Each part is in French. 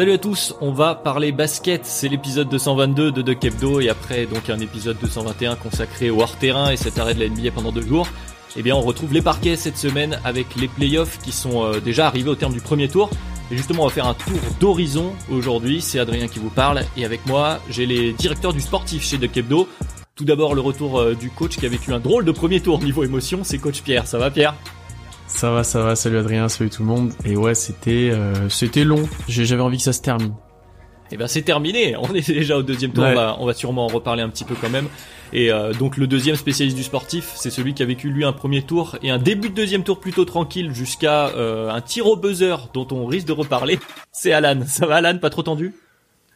Salut à tous, on va parler basket, c'est l'épisode 222 de Duck Hebdo et après donc un épisode 221 consacré au hors-terrain et cet arrêt de la NBA pendant deux jours. Eh bien on retrouve les parquets cette semaine avec les playoffs qui sont euh, déjà arrivés au terme du premier tour. Et justement on va faire un tour d'horizon aujourd'hui, c'est Adrien qui vous parle et avec moi j'ai les directeurs du sportif chez Duck Hebdo. Tout d'abord le retour euh, du coach qui a vécu un drôle de premier tour niveau émotion, c'est coach Pierre, ça va Pierre? Ça va, ça va. Salut Adrien, salut tout le monde. Et ouais, c'était euh, c'était long. J'ai- J'avais envie que ça se termine. Eh ben c'est terminé, on est déjà au deuxième tour, Ouais. on, va, on va sûrement en reparler un petit peu quand même. Et euh, donc le deuxième spécialiste du sportif, c'est celui qui a vécu lui un premier tour et un début de deuxième tour plutôt tranquille jusqu'à euh, un tir au buzzer dont on risque de reparler. C'est Alan, ça va Alan, pas trop tendu?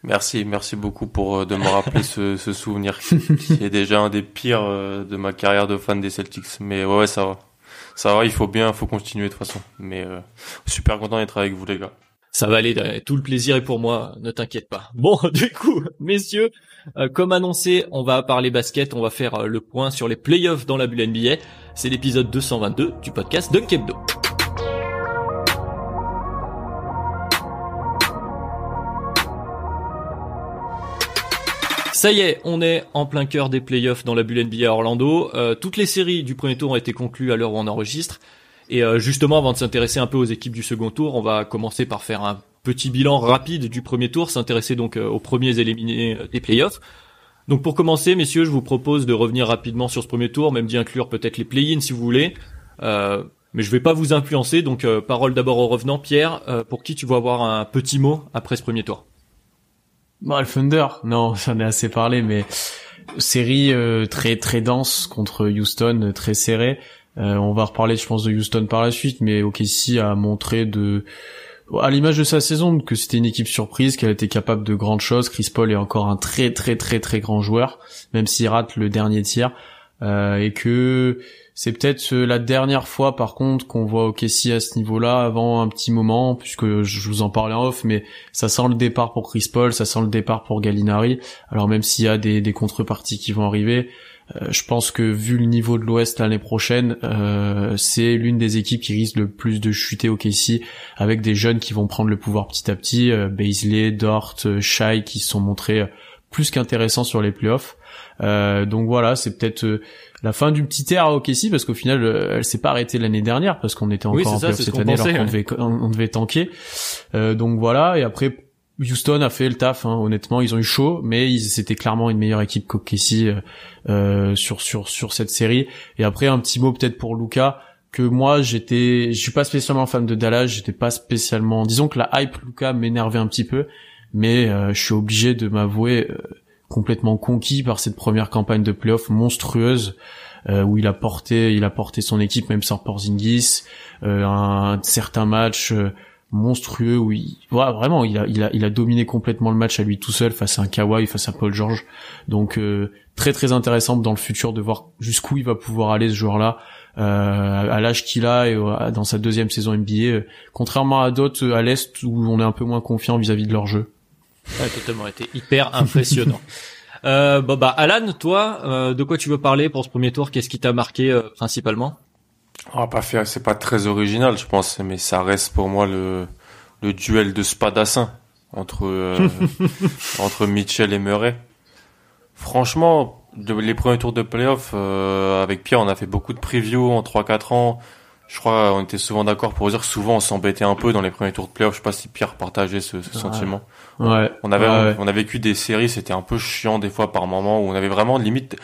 Merci, merci beaucoup pour euh, de me rappeler ce, ce souvenir qui est déjà un des pires euh, de ma carrière de fan des Celtics. Mais ouais, ouais, ça va. Ça va, il faut bien, faut continuer de toute façon. Mais euh, super content d'être avec vous les gars. Ça va aller, tout le plaisir est pour moi, ne t'inquiète pas. Bon, du coup, messieurs, euh, comme annoncé, on va parler basket, on va faire euh, le point sur les playoffs dans la bulle NBA. C'est l'épisode 222 du podcast Hebdo. Ça y est, on est en plein cœur des playoffs dans la bulle NBA Orlando. Euh, toutes les séries du premier tour ont été conclues à l'heure où on enregistre. Et euh, justement, avant de s'intéresser un peu aux équipes du second tour, on va commencer par faire un petit bilan rapide du premier tour, s'intéresser donc euh, aux premiers éliminés euh, des playoffs. Donc pour commencer, messieurs, je vous propose de revenir rapidement sur ce premier tour, même d'y inclure peut-être les play-ins si vous voulez. Euh, mais je vais pas vous influencer, donc euh, parole d'abord au revenant. Pierre, euh, pour qui tu vas avoir un petit mot après ce premier tour? Bon, le Thunder, non, j'en ai assez parlé, mais série euh, très très dense contre Houston, euh, très serrée. Euh, on va reparler, je pense, de Houston par la suite, mais OKC a montré de, à l'image de sa saison, que c'était une équipe surprise, qu'elle était capable de grandes choses. Chris Paul est encore un très très très très grand joueur, même s'il rate le dernier tir, euh, et que c'est peut-être euh, la dernière fois, par contre, qu'on voit OKC à ce niveau-là, avant un petit moment, puisque je vous en parlais en off, mais ça sent le départ pour Chris Paul, ça sent le départ pour Gallinari. Alors même s'il y a des, contreparties qui vont arriver, euh, je pense que vu le niveau de l'Ouest l'année prochaine, euh, c'est l'une des équipes qui risque le plus de chuter au avec des jeunes qui vont prendre le pouvoir petit à petit, euh, Baisley, Dort, euh, Shai, qui se sont montrés plus qu'intéressants sur les playoffs. Donc voilà, c'est peut-être la fin du petit air à OKC parce qu'au final, euh, elle s'est pas arrêtée l'année dernière parce qu'on était encore Oui, en ça, cette année pensait, alors qu'on devait, on, devait tanker. Euh, donc voilà, et après Houston a fait le taf. Hein, honnêtement, ils ont eu chaud, mais ils c'était clairement une meilleure équipe qu'OKC euh, euh, sur sur sur cette série. Et après un petit mot peut-être pour Luca que moi j'étais, je suis pas spécialement fan de Dallas, j'étais pas spécialement. Disons que la hype Luca m'énervait un petit peu, mais euh, je suis obligé de m'avouer euh, complètement conquis par cette première campagne de playoff monstrueuse euh, où il a porté, il a porté son équipe même sans Porzingis, euh, un, certain match euh, monstrueux où il, vraiment il a, il a, il a dominé complètement le match à lui tout seul face à un Kawhi, face à Paul George. Donc euh, très très intéressant dans le futur de voir jusqu'où il va pouvoir aller ce joueur-là. Euh, à l'âge qu'il a et dans sa deuxième saison NBA, euh, contrairement à d'autres à l'est où on est un peu moins confiant vis-à-vis de leur jeu. Ouais, totalement été hyper impressionnant. euh, bon bah Alan, toi, euh, de quoi tu veux parler pour ce premier tour? Qu'est-ce qui t'a marqué euh, principalement? On va pas faire, c'est pas très original, je pense, mais ça reste pour moi le, le duel de spadassin entre, euh, entre Mitchell et Murray. Franchement, de- les premiers tours de playoff, euh, avec Pierre, on a fait beaucoup de previews en 3-4 ans. Je crois on était souvent d'accord pour dire que souvent on s'embêtait un peu dans les premiers tours de playoff. Je sais pas si Pierre partageait ce, ce sentiment. Ouais. On avait Ouais. on, a vécu des séries, c'était un peu chiant des fois par moment où on avait vraiment limite.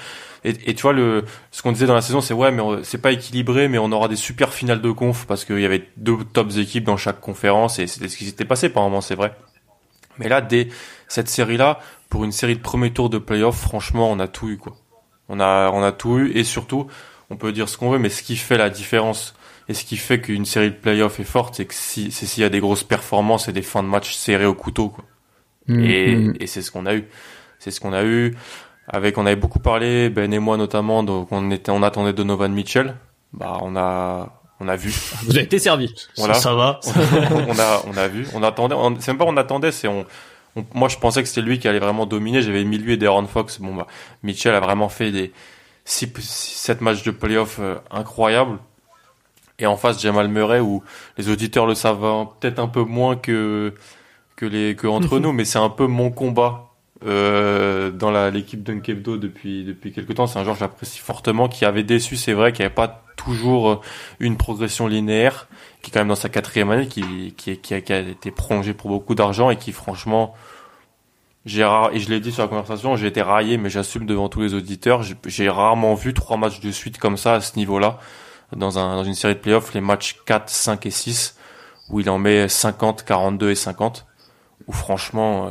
Et, et tu vois le ce qu'on disait dans la saison, c'est ouais, mais c'est pas équilibré, mais on aura des super finales de conf parce qu'il y avait deux tops équipes dans chaque conférence et c'était ce qui s'était passé par moment, c'est vrai. Mais là, dès cette série-là, pour une série de premier tour de playoff, franchement, on a tout eu quoi. On a on a tout eu et surtout, on peut dire ce qu'on veut, mais ce qui fait la différence et ce qui fait qu'une série de playoff est forte, c'est que si c'est s'il y a des grosses performances et des fins de match serrées au couteau quoi. Mm, Et, mm. et c'est ce qu'on a eu. C'est ce qu'on a eu. Avec, on avait beaucoup parlé, Ben et moi notamment, donc on était, on attendait Donovan Mitchell. Bah, on a, on a vu. Vous avez été servi. Voilà. Ça, ça va. on a, on a vu. On attendait. on- C'est même pas on attendait, c'est on, on- Moi, je pensais que c'était lui qui allait vraiment dominer. J'avais mis lui et De'Aaron Fox. Bon, bah, Mitchell a vraiment fait des six, six- sept matchs de playoff euh, incroyables. Et en face, Jamal Murray, où les auditeurs le savent peut-être un peu moins que que les que entre nous, mais c'est un peu mon combat euh, dans la l'équipe Dunkebdo depuis depuis quelque temps. C'est un joueur que j'apprécie fortement, qui avait déçu, c'est vrai, qui avait pas toujours euh, une progression linéaire, qui est quand même dans sa quatrième année, qui qui, qui, a, qui a été prolongé pour beaucoup d'argent et qui franchement j'ai rare, et je l'ai dit sur la conversation, j'ai été raillé, mais j'assume devant tous les auditeurs. J'ai- J'ai rarement vu trois matchs de suite comme ça à ce niveau-là dans un dans une série de playoffs, les matchs 4, 5 et 6 où il en met 50, 42 et 50 où franchement euh,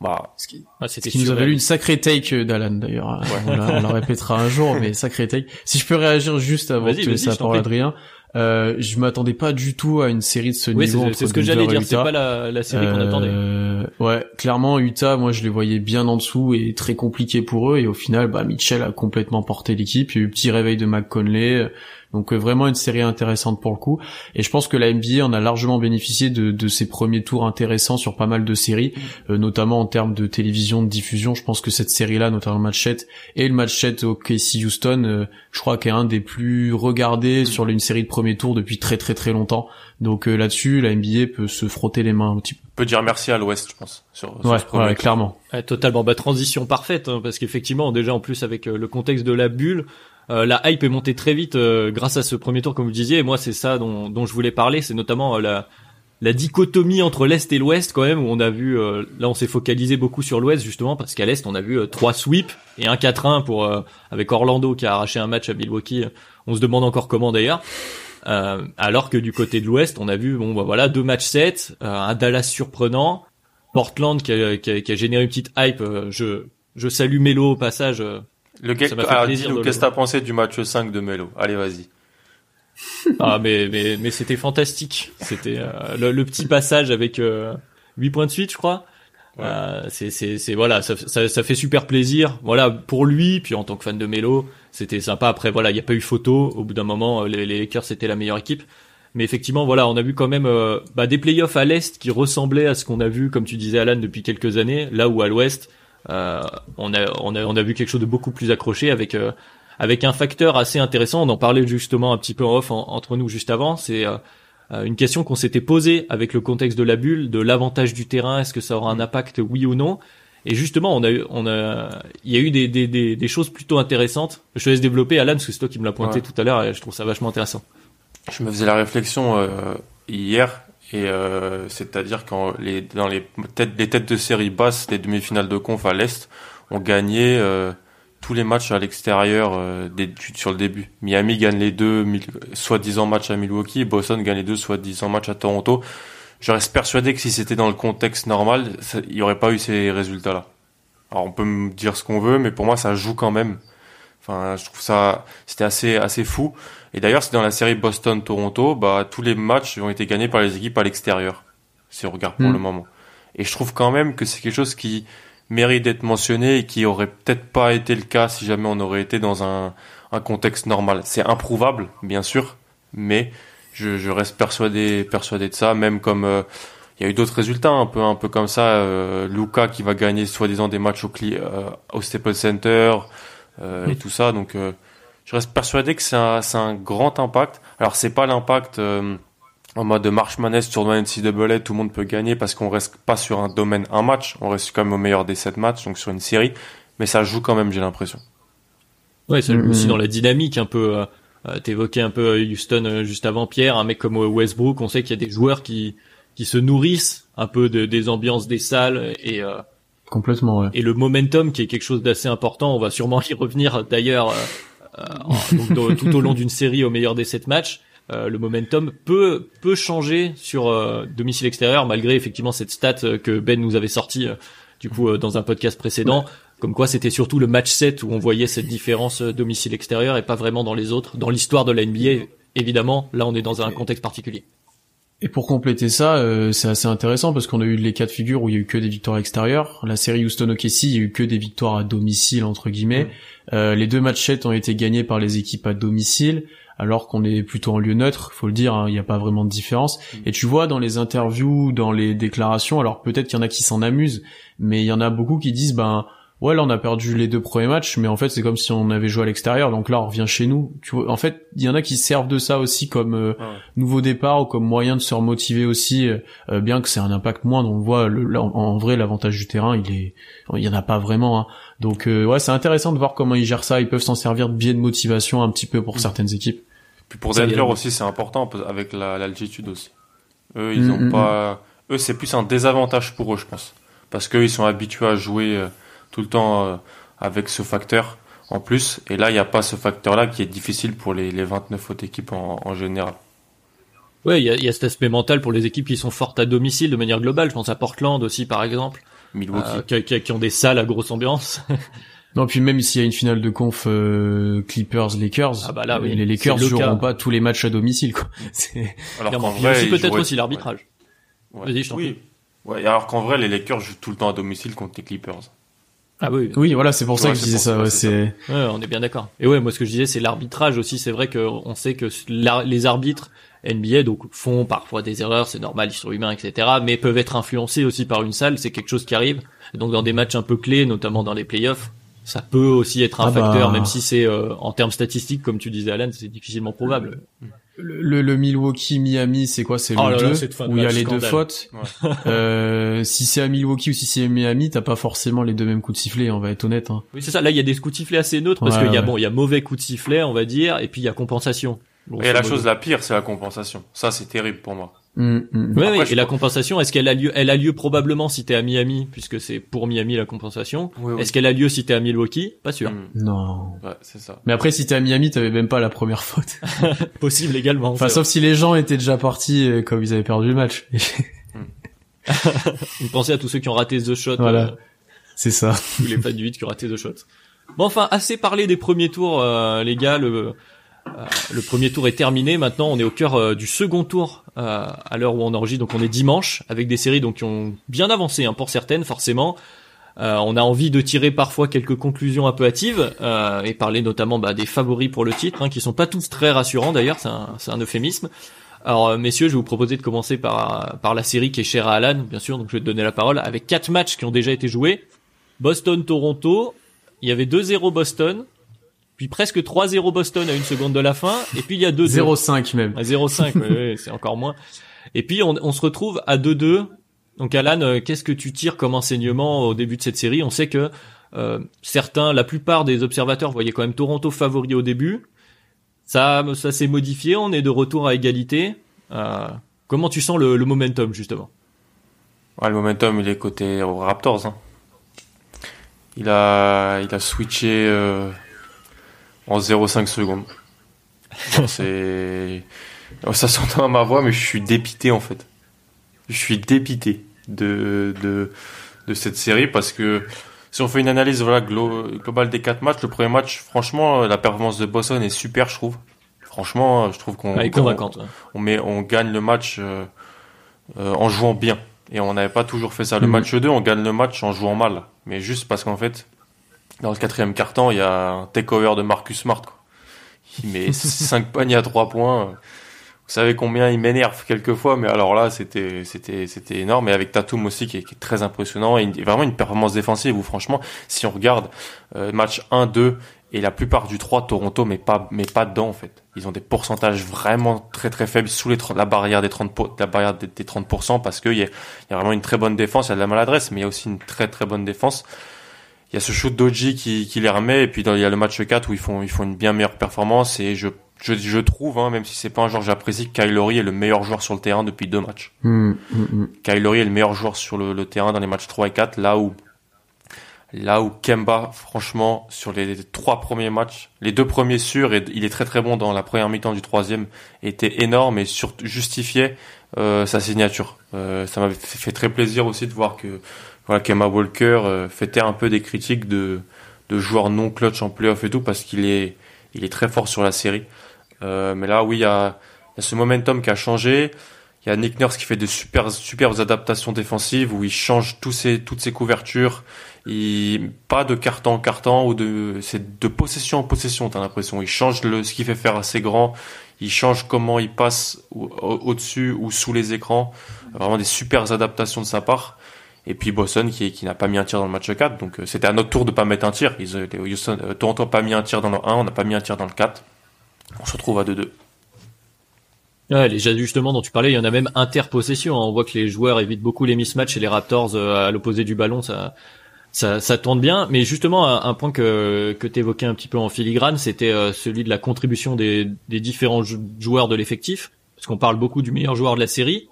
bah Ce qui, Ah, ce c'était qui nous a valu une sacrée take euh, d'Alan d'ailleurs. On, la, on la répétera un jour, mais sacrée take. Si je peux réagir juste avant de te laisser la parole. Adrien, euh, je m'attendais pas du tout à une série de ce Oui, niveau. c'est ce que j'allais dire. C'est Utah. pas la, la série qu'on attendait. Euh, ouais, clairement Utah, moi je les voyais bien en dessous et très compliqué pour eux. Et au final, bah Mitchell a complètement porté l'équipe. Il y a eu petit réveil de McConley. Donc euh, vraiment une série intéressante pour le coup. Et je pense que la NBA en a largement bénéficié de, de ces premiers tours intéressants sur pas mal de séries, euh, notamment en termes de télévision, de diffusion. Je pense que cette série-là, notamment le match 7 et le match 7 au KC Houston, euh, je crois qu'est un des plus regardés sur une série de premiers tours depuis très très très longtemps. Donc euh, là-dessus, la NBA peut se frotter les mains un petit peu. on peut dire merci à l'Ouest, je pense. Sur, sur Ouais, ce premier ouais, tour. clairement. Ouais, totalement. Bah, transition parfaite, hein, parce qu'effectivement, déjà en plus avec euh, le contexte de la bulle, euh, la hype est montée très vite euh, grâce à ce premier tour, comme vous disiez. Et moi, c'est ça dont, dont je voulais parler, c'est notamment euh, la, la dichotomie entre l'Est et l'Ouest, quand même, où on a vu, euh, là, on s'est focalisé beaucoup sur l'Ouest, justement, parce qu'à l'Est, on a vu euh, trois sweeps et un 4-1 pour avec Orlando qui a arraché un match à Milwaukee. On se demande encore comment d'ailleurs. Alors que du côté de l'Ouest, on a vu, bon, bah voilà, deux matchs 7, euh, un Dallas surprenant, Portland qui a, qui a- qui a généré une petite hype. je, je salue Melo au passage. Lequel, Ça m'a fait alors, plaisir dis-nous, de le qu'est-ce que t'as pensé du match 5 de Melo? Allez, vas-y. Ah mais mais mais c'était fantastique. C'était euh, le, le petit passage avec euh, 8 points de suite, je crois. Ouais. Euh, c'est c'est c'est voilà, ça, ça ça fait super plaisir. Voilà pour lui, puis en tant que fan de Melo, c'était sympa. Après voilà, il y a pas eu photo. Au bout d'un moment, euh, les, les Lakers c'était la meilleure équipe. Mais effectivement, voilà, on a vu quand même euh, bah, des playoffs à l'est qui ressemblaient à ce qu'on a vu, comme tu disais Alan, depuis quelques années. Là où à l'ouest, euh, on a on a on a vu quelque chose de beaucoup plus accroché avec euh, avec un facteur assez intéressant. On en parlait justement un petit peu en off en- entre nous juste avant. C'est euh, euh, une question qu'on s'était posée avec le contexte de la bulle, de l'avantage du terrain. Est-ce que ça aura un impact, oui ou non Et justement, on a eu, on a, il y a eu des, des, des, des choses plutôt intéressantes. Je te laisse développer, Alan, parce que c'est toi qui me l'as pointé Ouais. tout à l'heure, et je trouve ça vachement intéressant. Je me faisais la réflexion euh, hier, et euh, c'est-à-dire quand les dans les têtes les têtes de série basses, les demi-finales de conf à l'est, ont gagné euh, tous les matchs à l'extérieur euh, des- sur le début. Miami gagne les deux soi-disant matchs à Milwaukee, Boston gagne les deux soi-disant matchs à Toronto. Je reste persuadé que si c'était dans le contexte normal, il n'y aurait pas eu ces résultats-là. Alors on peut me dire ce qu'on veut, mais pour moi ça joue quand même. Enfin, je trouve ça, c'était assez assez fou. Et d'ailleurs, c'est dans la série Boston-Toronto, bah, tous les matchs ont été gagnés par les équipes à l'extérieur. Si on regarde pour Mm. le moment. Et je trouve quand même que c'est quelque chose qui mérite d'être mentionné et qui aurait peut-être pas été le cas si jamais on aurait été dans un, un contexte normal. C'est improuvable, bien sûr, mais je, je reste persuadé, persuadé de ça, même comme, euh, il y a eu d'autres résultats un peu, un peu comme ça, euh, Luca qui va gagner soi-disant des matchs au, Cli- euh, au Staples Center, euh, et tout ça, donc, euh, je reste persuadé que c'est un, c'est un grand impact. Alors c'est pas l'impact euh, en mode marche manège tournoi NCAA, tout le monde peut gagner parce qu'on reste pas sur un domaine un match, on reste quand même au meilleur des sept matchs, donc sur une série, mais ça joue quand même, j'ai l'impression. Ouais, c'est Mhm. aussi dans la dynamique un peu. euh, Euh, T'évoquais un peu Houston euh, juste avant Pierre, un mec comme Westbrook, on sait qu'il y a des joueurs qui qui se nourrissent un peu de, des ambiances des salles et euh, complètement ouais. et le momentum qui est quelque chose d'assez important. On va sûrement y revenir d'ailleurs euh, tout au long d'une série au meilleur des sept matchs. Euh, le momentum peut peut changer sur euh, domicile extérieur malgré effectivement cette stat que Ben nous avait sorti du coup dans un podcast précédent. Comme quoi c'était surtout le match 7 où on voyait cette différence domicile extérieur et pas vraiment dans les autres. Dans l'histoire de la NBA évidemment là on est dans un contexte particulier et pour compléter ça, euh, c'est assez intéressant parce qu'on a eu les cas de figure où il y a eu que des victoires extérieures. La série Houston OKC, il y a eu que des victoires à domicile entre guillemets. Euh, les deux matchs ont été gagnés par les équipes à domicile, alors qu'on est plutôt en lieu neutre. Faut le dire, hein, il n'y a pas vraiment de différence. Et tu vois dans les interviews, dans les déclarations, alors peut-être qu'il y en a qui s'en amusent, mais il y en a beaucoup qui disent ben ouais là on a perdu les deux premiers matchs mais en fait c'est comme si on avait joué à l'extérieur. Donc là on revient chez nous. Tu vois en fait il y en a qui servent de ça aussi comme euh, nouveau départ ou comme moyen de se remotiver aussi euh, bien que c'est un impact moindre. On voit le, en, vrai l'avantage du terrain il est il y en a pas vraiment hein. donc euh, ouais c'est intéressant de voir comment ils gèrent ça. Ils peuvent s'en servir de biais de motivation un petit peu pour mm. certaines équipes. Puis pour Denver aussi c'est important avec l'altitude aussi. Eux ils mm, ont mm, pas eux c'est plus un désavantage pour eux je pense. Parce qu'eux ils sont habitués à jouer tout le temps euh, avec ce facteur en plus. Et là, il n'y a pas ce facteur-là qui est difficile pour les, les 29 autres équipes en, général. Ouais, il y a, y a, cet aspect mental pour les équipes qui sont fortes à domicile de manière globale. Je pense à Portland aussi, par exemple. Milwaukee. Euh, qui, ont des salles à grosse ambiance. non, puis même s'il y a une finale de conf euh, Clippers-Lakers, ah bah là, oui, les Lakers joueront pas tous les matchs à domicile. Quoi. Alors qu'en vrai, peut-être aussi l'arbitrage. Vas-y, je t'en oui. Ouais, alors qu'en vrai, les Lakers jouent tout le temps à domicile contre les Clippers. Ah oui. Oui, voilà, c'est pour ça que je disais ça. Ouais, c'est. Ouais, on est bien d'accord. Et ouais, moi ce que je disais, c'est l'arbitrage aussi. C'est vrai qu'on sait que les arbitres NBA donc font parfois des erreurs, c'est normal, ils sont humains, etc. Mais peuvent être influencés aussi par une salle. C'est quelque chose qui arrive. donc dans des matchs un peu clés, notamment dans les playoffs, ça peut aussi être un ah facteur, bah. même si c'est euh, en termes statistiques, comme tu disais, Alan, c'est difficilement probable. Le, le, Milwaukee Miami, c'est quoi? C'est le oh 2 où il y a les deux fautes? euh, si c'est à Milwaukee ou si c'est à Miami, t'as pas forcément les deux mêmes coups de sifflet, on va être honnête. Hein. Oui, c'est ça. Là, il y a des coups de sifflet assez neutres parce qu'il y a bon, il y a mauvais coups de sifflet, on va dire, et puis il y a compensation. et la chose la pire, c'est la compensation. Ça, c'est terrible pour moi. Mm, mm. Oui, et la compensation, est-ce qu'elle a lieu Elle a lieu probablement si t'es à Miami, puisque c'est pour Miami la compensation. Est-ce qu'elle a lieu si t'es à Milwaukee? Pas sûr. Mm. Non. Ouais, c'est ça. Mais après, si t'es à Miami, t'avais même pas la première faute. Possible également. Enfin, sauf si les gens étaient déjà partis euh, comme ils avaient perdu le match. Vous pensez à tous ceux qui ont raté The Shot. Voilà. Euh, c'est ça. Tous les fans du 8 qui ont raté The Shot. Bon, enfin, assez parlé des premiers tours, euh, les gars. Le, le premier tour est terminé. Maintenant, on est au cœur euh, du second tour euh, à l'heure où on enregistre. Donc, on est dimanche avec des séries donc qui ont bien avancé hein, pour certaines, forcément. on a envie de tirer parfois quelques conclusions un peu hâtives et parler notamment bah, des favoris pour le titre, hein, qui sont pas tous très rassurants d'ailleurs. C'est un, un, euphémisme. Alors, messieurs, je vais vous proposer de commencer par par la série qui est chère à Alan, bien sûr. Donc, je vais te donner la parole avec quatre matchs qui ont déjà été joués. Boston-Toronto. Il y avait 2-0 Boston puis presque 3-0 Boston à une seconde de la fin, et puis il y a 2 0-5 même. À 0-5, oui, c'est encore moins. Et puis on, on se retrouve à 2-2. Donc Alan, euh, qu'est-ce que tu tires comme enseignement au début de cette série? On sait que euh, certains, la plupart des observateurs voyaient quand même Toronto favori au début. Ça, ça s'est modifié, on est de retour à égalité. Euh, comment tu sens le, le momentum justement? Ouais, Le momentum, il est côté aux Raptors. Hein. Il a, il a switché euh, en 0,5 secondes. c'est, ça s'entend à ma voix, mais je suis dépité en fait. Je suis dépité de, de, de cette série parce que si on fait une analyse voilà, globale des quatre matchs, le premier match, franchement, la performance de Boston est super, je trouve. Franchement, je trouve qu'on on, met, on gagne le match euh, euh, en jouant bien. Et on n'avait pas toujours fait ça. Le mm. match 2, on gagne le match en jouant mal. Mais juste parce qu'en fait, dans le quatrième carton, il y a un takeover de Marcus Smart. Quoi. Il met 5 paniers à 3 points. Vous savez combien il m'énerve quelquefois, mais alors là, c'était c'était c'était énorme. Et avec Tatum aussi, qui est, qui est très impressionnant. Et vraiment une performance défensive où franchement, si on regarde euh, match 1, 2 et la plupart du 3, Toronto, mais pas mais pas dedans en fait. Ils ont des pourcentages vraiment très très faibles sous les la barrière des 30 la barrière des, 30% parce qu'il y a, y a vraiment une très bonne défense, il y a de la maladresse, mais il y a aussi une très très bonne défense il y a ce shoot d'Oji qui, qui les remet et puis il y a le match 4 où ils font ils font une bien meilleure performance et je je, je trouve, hein, même si c'est pas un joueur que j'apprécie, que Kylori est le meilleur joueur sur le terrain depuis deux matchs. Hmm, hmm, hmm. Kylori est le meilleur joueur sur le, le terrain dans les matchs 3 et 4, là où Là où Kemba, franchement, sur les trois premiers matchs, les deux premiers sûrs, et il est très très bon dans la première mi-temps du troisième, était énorme et surtout justifiait euh, sa signature. Euh, ça m'avait fait très plaisir aussi de voir que voilà Kemba Walker euh, fêtait un peu des critiques de, de joueurs non clutch en playoff et tout parce qu'il est il est très fort sur la série. Euh, mais là, oui, il y a, il y a ce momentum qui a changé. Il y a Nick Nurse qui fait de super superbes adaptations défensives où il change tous ses, toutes ses couvertures. Il, pas de carton en carton ou de, c'est de possession en possession, t'as l'impression. Il change le, ce qu'il fait faire assez grand. Il change comment il passe au-dessus ou sous les écrans. Vraiment des super adaptations de sa part. Et puis Boston qui, qui n'a pas mis un tir dans le match 4. Donc euh, c'était à notre tour de pas mettre un tir. Ils, euh, Houston, euh, Toronto n'a pas mis un tir dans le 1, on n'a pas mis un tir dans le 4. On se retrouve à 2-2. Ouais, les ajustements dont tu parlais, il y en a même interpossession. On voit que les joueurs évitent beaucoup les mismatchs et les Raptors à l'opposé du ballon, ça, ça, ça tourne bien. Mais justement, un, point que, que tu évoquais un petit peu en filigrane, c'était celui de la contribution des, des différents joueurs de l'effectif. Parce qu'on parle beaucoup du meilleur joueur de la série.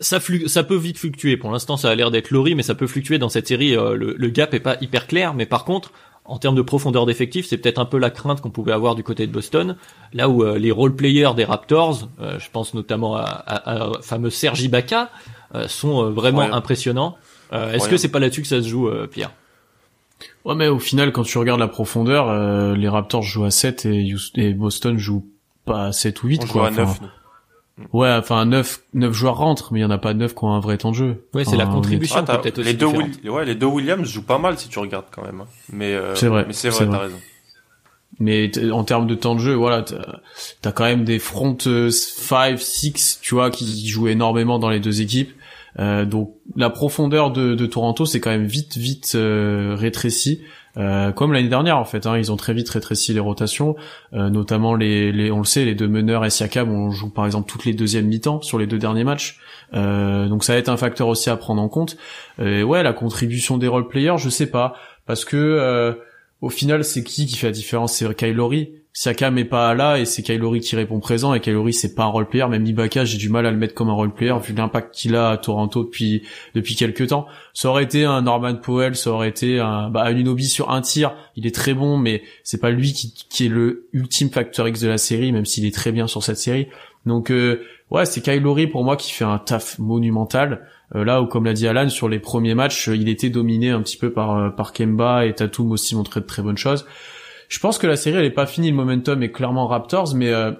Ça, ça peut vite fluctuer. Pour l'instant, ça a l'air d'être Laurie, mais ça peut fluctuer dans cette série. le, le gap est pas hyper clair, mais par contre, en termes de profondeur d'effectif, c'est peut-être un peu la crainte qu'on pouvait avoir du côté de Boston, là où euh, les role players des Raptors, euh, je pense notamment à, à, fameux Sergi Ibaka, euh, sont vraiment impressionnants. Est-ce que c'est pas là-dessus que ça se joue, Pierre? Ouais, mais au final, quand tu regardes la profondeur, les Raptors jouent à 7 et, Boston joue pas à 7 ou 8. quoi. à 9. Ouais, enfin neuf neuf joueurs rentrent, mais il y en a pas neuf qui ont un vrai temps de jeu. Ouais, c'est la contribution ah, peut-être aussi. Les deux, ouais, les deux Williams jouent pas mal si tu regardes quand même. Hein. Mais euh, c'est vrai. Mais c'est vrai, t'as raison. Mais en termes de temps de jeu, voilà, t'as as quand même des front 5, euh, 6, tu vois, qui jouent énormément dans les deux équipes. Euh, donc la profondeur de, de Toronto, c'est quand même vite, vite euh, rétréci. Euh, comme l'année dernière en fait, hein, ils ont très vite rétréci les rotations, euh, notamment les, les, on le sait, les deux meneurs et Siakam, on joue par exemple toutes les deuxièmes mi-temps sur les deux derniers matchs, euh, donc ça va être un facteur aussi à prendre en compte. ouais, la contribution des role players, je sais pas, parce que au final, c'est qui qui fait la différence? C'est Kylori. Siakam est pas là et c'est Kylori qui répond présent et Kylori c'est pas un role player même Ibaka j'ai du mal à le mettre comme un role player vu l'impact qu'il a à Toronto depuis depuis quelques temps. Ça aurait été un Norman Powell ça aurait été un bah Anunobi sur un tir. Il est très bon mais c'est pas lui qui, qui est le ultime facteur X de la série même s'il est très bien sur cette série. Donc euh, ouais c'est Kylori pour moi qui fait un taf monumental. Euh, là où comme l'a dit Alan sur les premiers matchs il était dominé un petit peu par euh, par Kemba et Tatum aussi montrait de très bonnes choses je pense que la série elle est pas finie, le momentum est clairement Raptors, mais euh,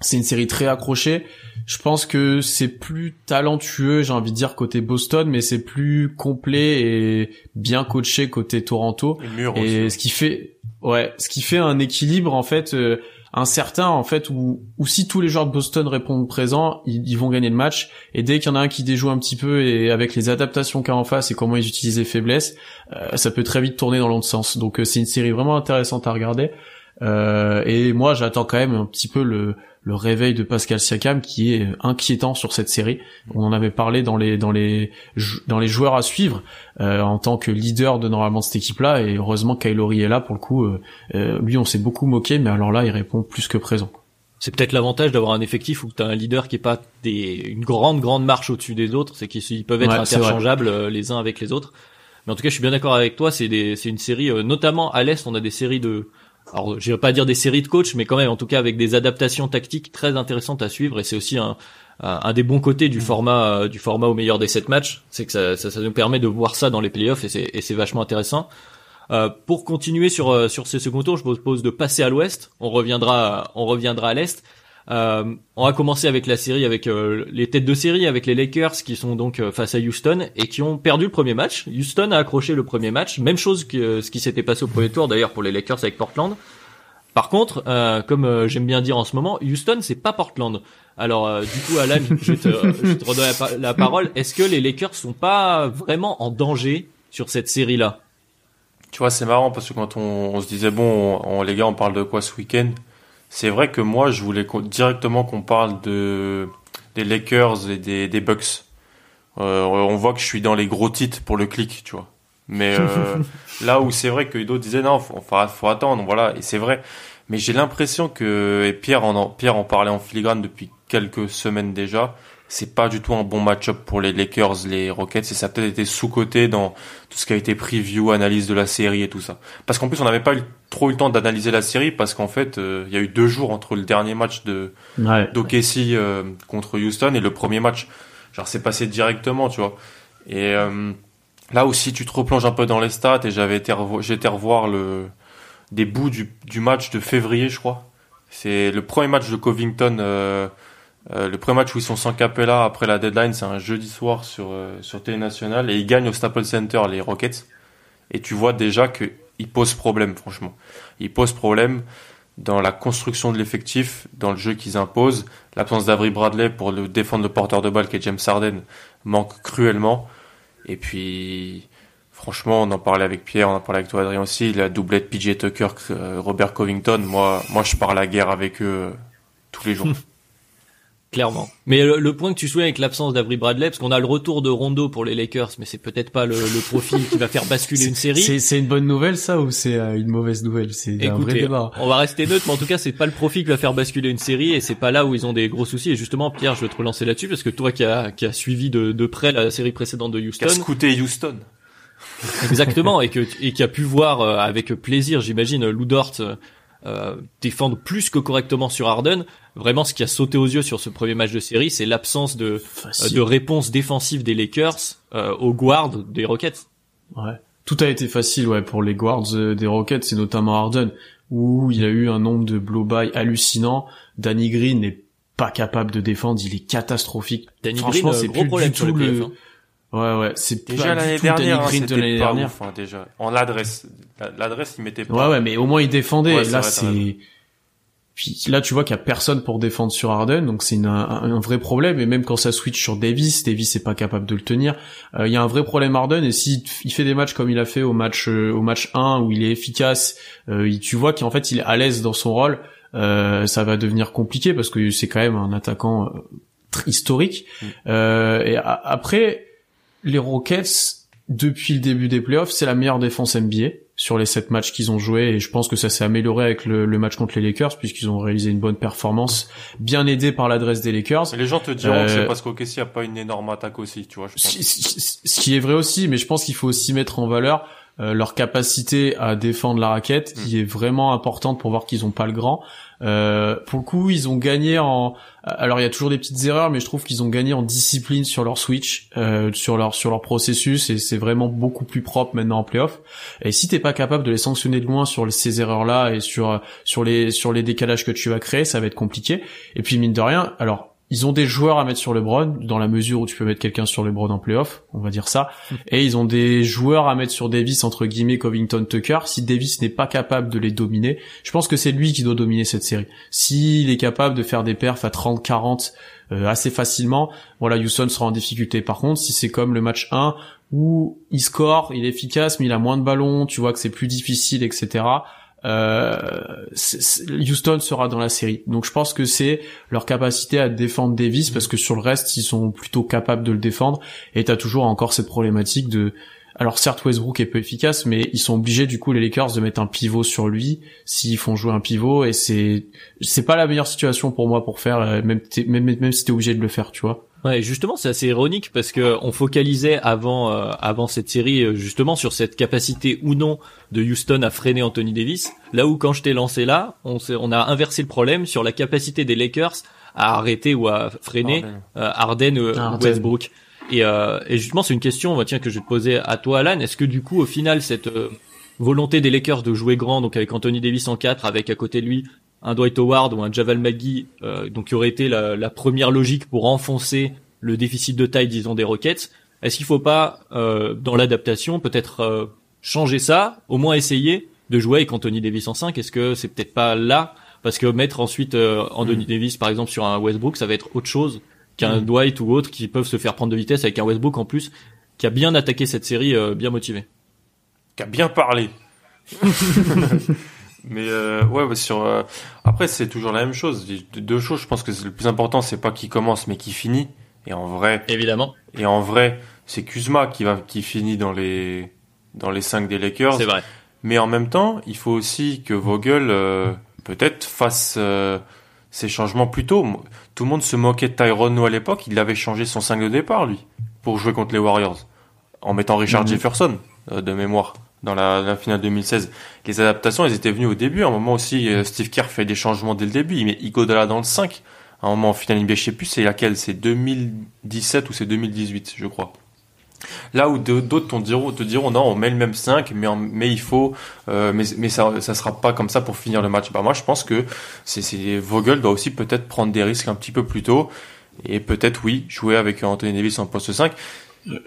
c'est une série très accrochée. Je pense que c'est plus talentueux, j'ai envie de dire côté Boston, mais c'est plus complet et bien coaché côté Toronto. Et, ce qui fait, ouais, ce qui fait un équilibre en fait. Euh, un certain en fait où, où si tous les joueurs de Boston répondent présents, ils, vont gagner le match. Et dès qu'il y en a un qui déjoue un petit peu et avec les adaptations qu'il a en face et comment ils utilisent les faiblesses, euh, ça peut très vite tourner dans l'autre sens. Donc euh, c'est une série vraiment intéressante à regarder. Euh, et moi j'attends quand même un petit peu le, le réveil de Pascal Siakam qui est inquiétant sur cette série. On en avait parlé dans les dans les dans les joueurs à suivre euh, en tant que leader de normalement cette équipe-là et heureusement Kylori est là pour le coup. Euh, euh, lui on s'est beaucoup moqué mais alors là il répond plus que présent. C'est peut-être l'avantage d'avoir un effectif où tu as un leader qui est pas des, une grande grande marche au-dessus des autres, c'est qu'ils peuvent être interchangeables les uns avec les autres. Mais en tout cas, je suis bien d'accord avec toi, c'est c'est une série notamment à l'est, on a des séries de alors je vais pas dire des séries de coachs, mais quand même en tout cas avec des adaptations tactiques très intéressantes à suivre et c'est aussi un, un des bons côtés du mm. format euh, du format au meilleur des sept matchs, c'est que ça, ça, ça, nous permet de voir ça dans les playoffs et c'est, et c'est vachement intéressant. Euh, pour continuer sur euh, sur ces second tours, je vous propose de passer à l'ouest. On reviendra on reviendra à l'est. Euh, on va commencer avec la série, avec euh, les têtes de série, avec les Lakers qui sont donc euh, face à Houston et qui ont perdu le premier match. Houston a accroché le premier match, même chose que ce qui s'était passé au premier tour d'ailleurs pour les Lakers avec Portland. Par contre, comme j'aime bien dire en ce moment, Houston c'est pas Portland. Alors du coup, Alan, je te, je redonne la, parole. Est-ce que les Lakers sont pas vraiment en danger sur cette série-là? Tu vois, c'est marrant parce que quand on, se disait bon, on, les gars, on parle de quoi ce week-end? C'est vrai que moi, je voulais directement qu'on parle de des Lakers et des, des Bucks. Euh, on voit que je suis dans les gros titres pour le clic, tu vois. Mais euh, là où c'est vrai que d'autres disaient non, faut, faut, faut attendre, voilà. Et c'est vrai. Mais j'ai l'impression que et Pierre en Pierre en parlait en filigrane depuis quelques semaines déjà. C'est pas du tout un bon match-up pour les Lakers, les Rockets, et ça a peut-être été sous-coté dans tout ce qui a été preview, analyse de la série et tout ça. Parce qu'en plus, on n'avait pas eu, trop eu le temps d'analyser la série, parce qu'en fait, euh, il y a eu deux jours entre le dernier match de Ouais. d'OKC euh, contre Houston et le premier match. Genre, c'est passé directement, tu vois. Et euh, là aussi, tu te replonges un peu dans les stats, et j'avais été, revo- été revoir le des bouts du, du match de février, je crois. C'est le premier match de Covington, euh, le premier match où ils sont sans Capella après la deadline, c'est un jeudi soir sur euh, sur Télé Nationale et ils gagnent au Staples Center les Rockets. Et tu vois déjà que ils posent problème, franchement. Ils posent problème dans la construction de l'effectif, dans le jeu qu'ils imposent. L'absence d'Avery Bradley pour le défendre le porteur de balle qui est James Harden manque cruellement. Et puis, franchement, on en parlait avec Pierre, on en parlait avec toi Adrien aussi, la doublette PJ Tucker, euh, Robert Covington, moi, moi je pars à la guerre avec eux tous les jours. Clairement. Mais le, le point que tu soulèves avec l'absence d'Avery Bradley, parce qu'on a le retour de Rondo pour les Lakers, mais c'est peut-être pas le, le profil qui va faire basculer une série. C'est c'est une bonne nouvelle ça ou c'est euh, une mauvaise nouvelle? C'est un vrai débat. on va rester neutre, mais en tout cas, c'est pas le profil qui va faire basculer une série, et c'est pas là où ils ont des gros soucis. Et justement, Pierre, je veux te relancer là-dessus, parce que toi qui as qui a suivi de, de près la série précédente de Qui a Houston, scouté Houston. exactement, et que et qui a pu voir euh, avec plaisir, j'imagine, Lou Dort euh, euh, défendre plus que correctement sur Harden. Vraiment, ce qui a sauté aux yeux sur ce premier match de série, c'est l'absence de euh, Facile. de réponse défensive des Lakers euh, aux guards des Rockets. Ouais. Tout a été facile ouais pour les guards euh, des Rockets et notamment Harden où il a eu un nombre de blow-by hallucinant. Danny Green n'est pas capable de défendre, il est catastrophique. Danny Green, euh, c'est gros plus problème du tout le- hein. Ouais ouais, c'est Déjà l'année dernière, hein, de l'année dernière. ouf, hein, déjà. En l'adresse, La- l'adresse, il mettait pas. Ouais ouais, mais au moins il défendait. Ouais, là c'est puis là tu vois qu'il y a personne pour défendre sur Harden, donc c'est un, un vrai problème. Et même quand ça switch sur Davis, Davis est pas capable de le tenir. Euh, Il y a un vrai problème Harden. Et si il fait des matchs comme il a fait au match euh, au match 1 où il est efficace, euh, tu vois qu'en fait il est à l'aise dans son rôle. euh, ça va devenir compliqué parce que c'est quand même un attaquant historique. Mm. Euh, et après les Rockets depuis le début des playoffs, c'est la meilleure défense NBA sur les sept matchs qu'ils ont joués et je pense que ça s'est amélioré avec le, le match contre les Lakers puisqu'ils ont réalisé une bonne performance, bien aidé par l'adresse des Lakers. Mais les gens te diront que c'est Euh, parce qu'OKC a pas une énorme attaque aussi, tu vois, je Ce pense. ce- ce qui est vrai aussi, mais je pense qu'il faut aussi mettre en valeur euh, leur capacité à défendre la raquette, Mm. qui est vraiment importante pour voir qu'ils ont pas le grand. Euh, pour le coup, ils ont gagné en. Alors il y a toujours des petites erreurs, mais je trouve qu'ils ont gagné en discipline sur leur switch, euh, sur leur sur leur processus, et c'est vraiment beaucoup plus propre maintenant en playoff. Et si t'es pas capable de les sanctionner de loin sur ces erreurs-là et sur sur les sur les décalages que tu vas créer, ça va être compliqué. Et puis mine de rien, alors ils ont des joueurs à mettre sur LeBron dans la mesure où tu peux mettre quelqu'un sur LeBron en playoff, on va dire ça. Et ils ont des joueurs à mettre sur Davis entre guillemets Covington Tucker. Si Davis n'est pas capable de les dominer, je pense que c'est lui qui doit dominer cette série. S'il est capable de faire des perfs à 30-40 euh, assez facilement, voilà, Houston sera en difficulté. Par contre, si c'est comme le match 1 où il score, il est efficace, mais il a moins de ballons, tu vois que c'est plus difficile, etc. Euh, Houston sera dans la série. Donc je pense que c'est leur capacité à défendre Davis parce que sur le reste ils sont plutôt capables de le défendre. Et t'as toujours encore cette problématique de alors certes Westbrook est peu efficace mais ils sont obligés du coup les Lakers de mettre un pivot sur lui s'ils font jouer un pivot. Et c'est c'est pas la meilleure situation pour moi pour faire euh, même même même si t'es obligé de le faire tu vois Ouais, justement, c'est assez ironique parce que on focalisait avant euh, avant cette série euh, justement sur cette capacité ou non de Houston à freiner Anthony Davis. Là où quand je t'ai lancé là, on s'est- on a inversé le problème sur la capacité des Lakers à arrêter ou à freiner Harden. euh, Harden, euh, ou Harden. Westbrook. Et, euh, et justement, c'est une question, bah, tiens, que je vais te poser à toi, Alan. Est-ce que du coup, au final, cette euh, volonté des Lakers de jouer grand, donc avec Anthony Davis en 4, avec à côté de lui un Dwight Howard ou un Javal McGee, euh, donc qui aurait été la, la première logique pour enfoncer le déficit de taille, disons, des Rockets, est-ce qu'il faut pas, euh, dans l'adaptation, peut-être euh, changer ça, au moins essayer de jouer avec Anthony Davis en 5 Est-ce que c'est peut-être pas là? Parce que mettre ensuite euh, Anthony Davis, par exemple, sur un Westbrook, ça va être autre chose qu'un Mm. Dwight ou autre qui peuvent se faire prendre de vitesse avec un Westbrook en plus qui a bien attaqué cette série, euh, bien motivé. qui a bien parlé. Mais euh, ouais, bah, sur euh, après c'est toujours la même chose. De- Deux choses, je pense que le plus important c'est pas qui commence mais qui finit. Et en vrai, Évidemment, et en vrai, c'est Kuzma qui va qui finit dans les dans les cinq des Lakers. c'est vrai. Mais en même temps, il faut aussi que Vogel euh, peut-être fasse euh, ces changements plus tôt. Tout le monde se moquait de Tyrone à l'époque, il avait changé son 5 de départ, lui, pour jouer contre les Warriors, en mettant Richard mhm. Jefferson, euh, de mémoire, dans la, la, finale 2016. Les adaptations, elles étaient venues au début. À un moment aussi, euh, Steve Kerr fait des changements dès le début, il met Igodala dans le 5. À un moment en finale NBA, je sais plus c'est laquelle, c'est 2017 ou c'est 2018, je crois. Là où d'autres te diront, non, on met le même 5, mais, il faut, euh, mais, mais ça, ça sera pas comme ça pour finir le match. Bah moi, je pense que c'est Vogel doit aussi peut-être prendre des risques un petit peu plus tôt et peut-être oui jouer avec Anthony Davis en poste 5.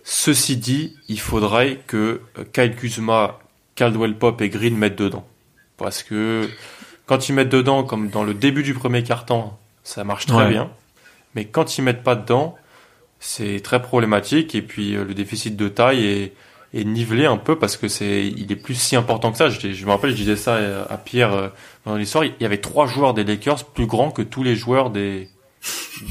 Ceci dit, il faudrait que Kyle Kuzma, Caldwell Pop et Green mettent dedans, parce que quand ils mettent dedans, comme dans le début du premier quart-temps, ça marche très bien, mais quand ils mettent pas dedans c'est très problématique et puis euh, le déficit de taille est, est nivelé un peu parce que c'est il est plus si important que ça. Je, je me rappelle, je disais ça à Pierre euh, dans l'histoire. Il y avait trois joueurs des Lakers plus grands que tous les joueurs des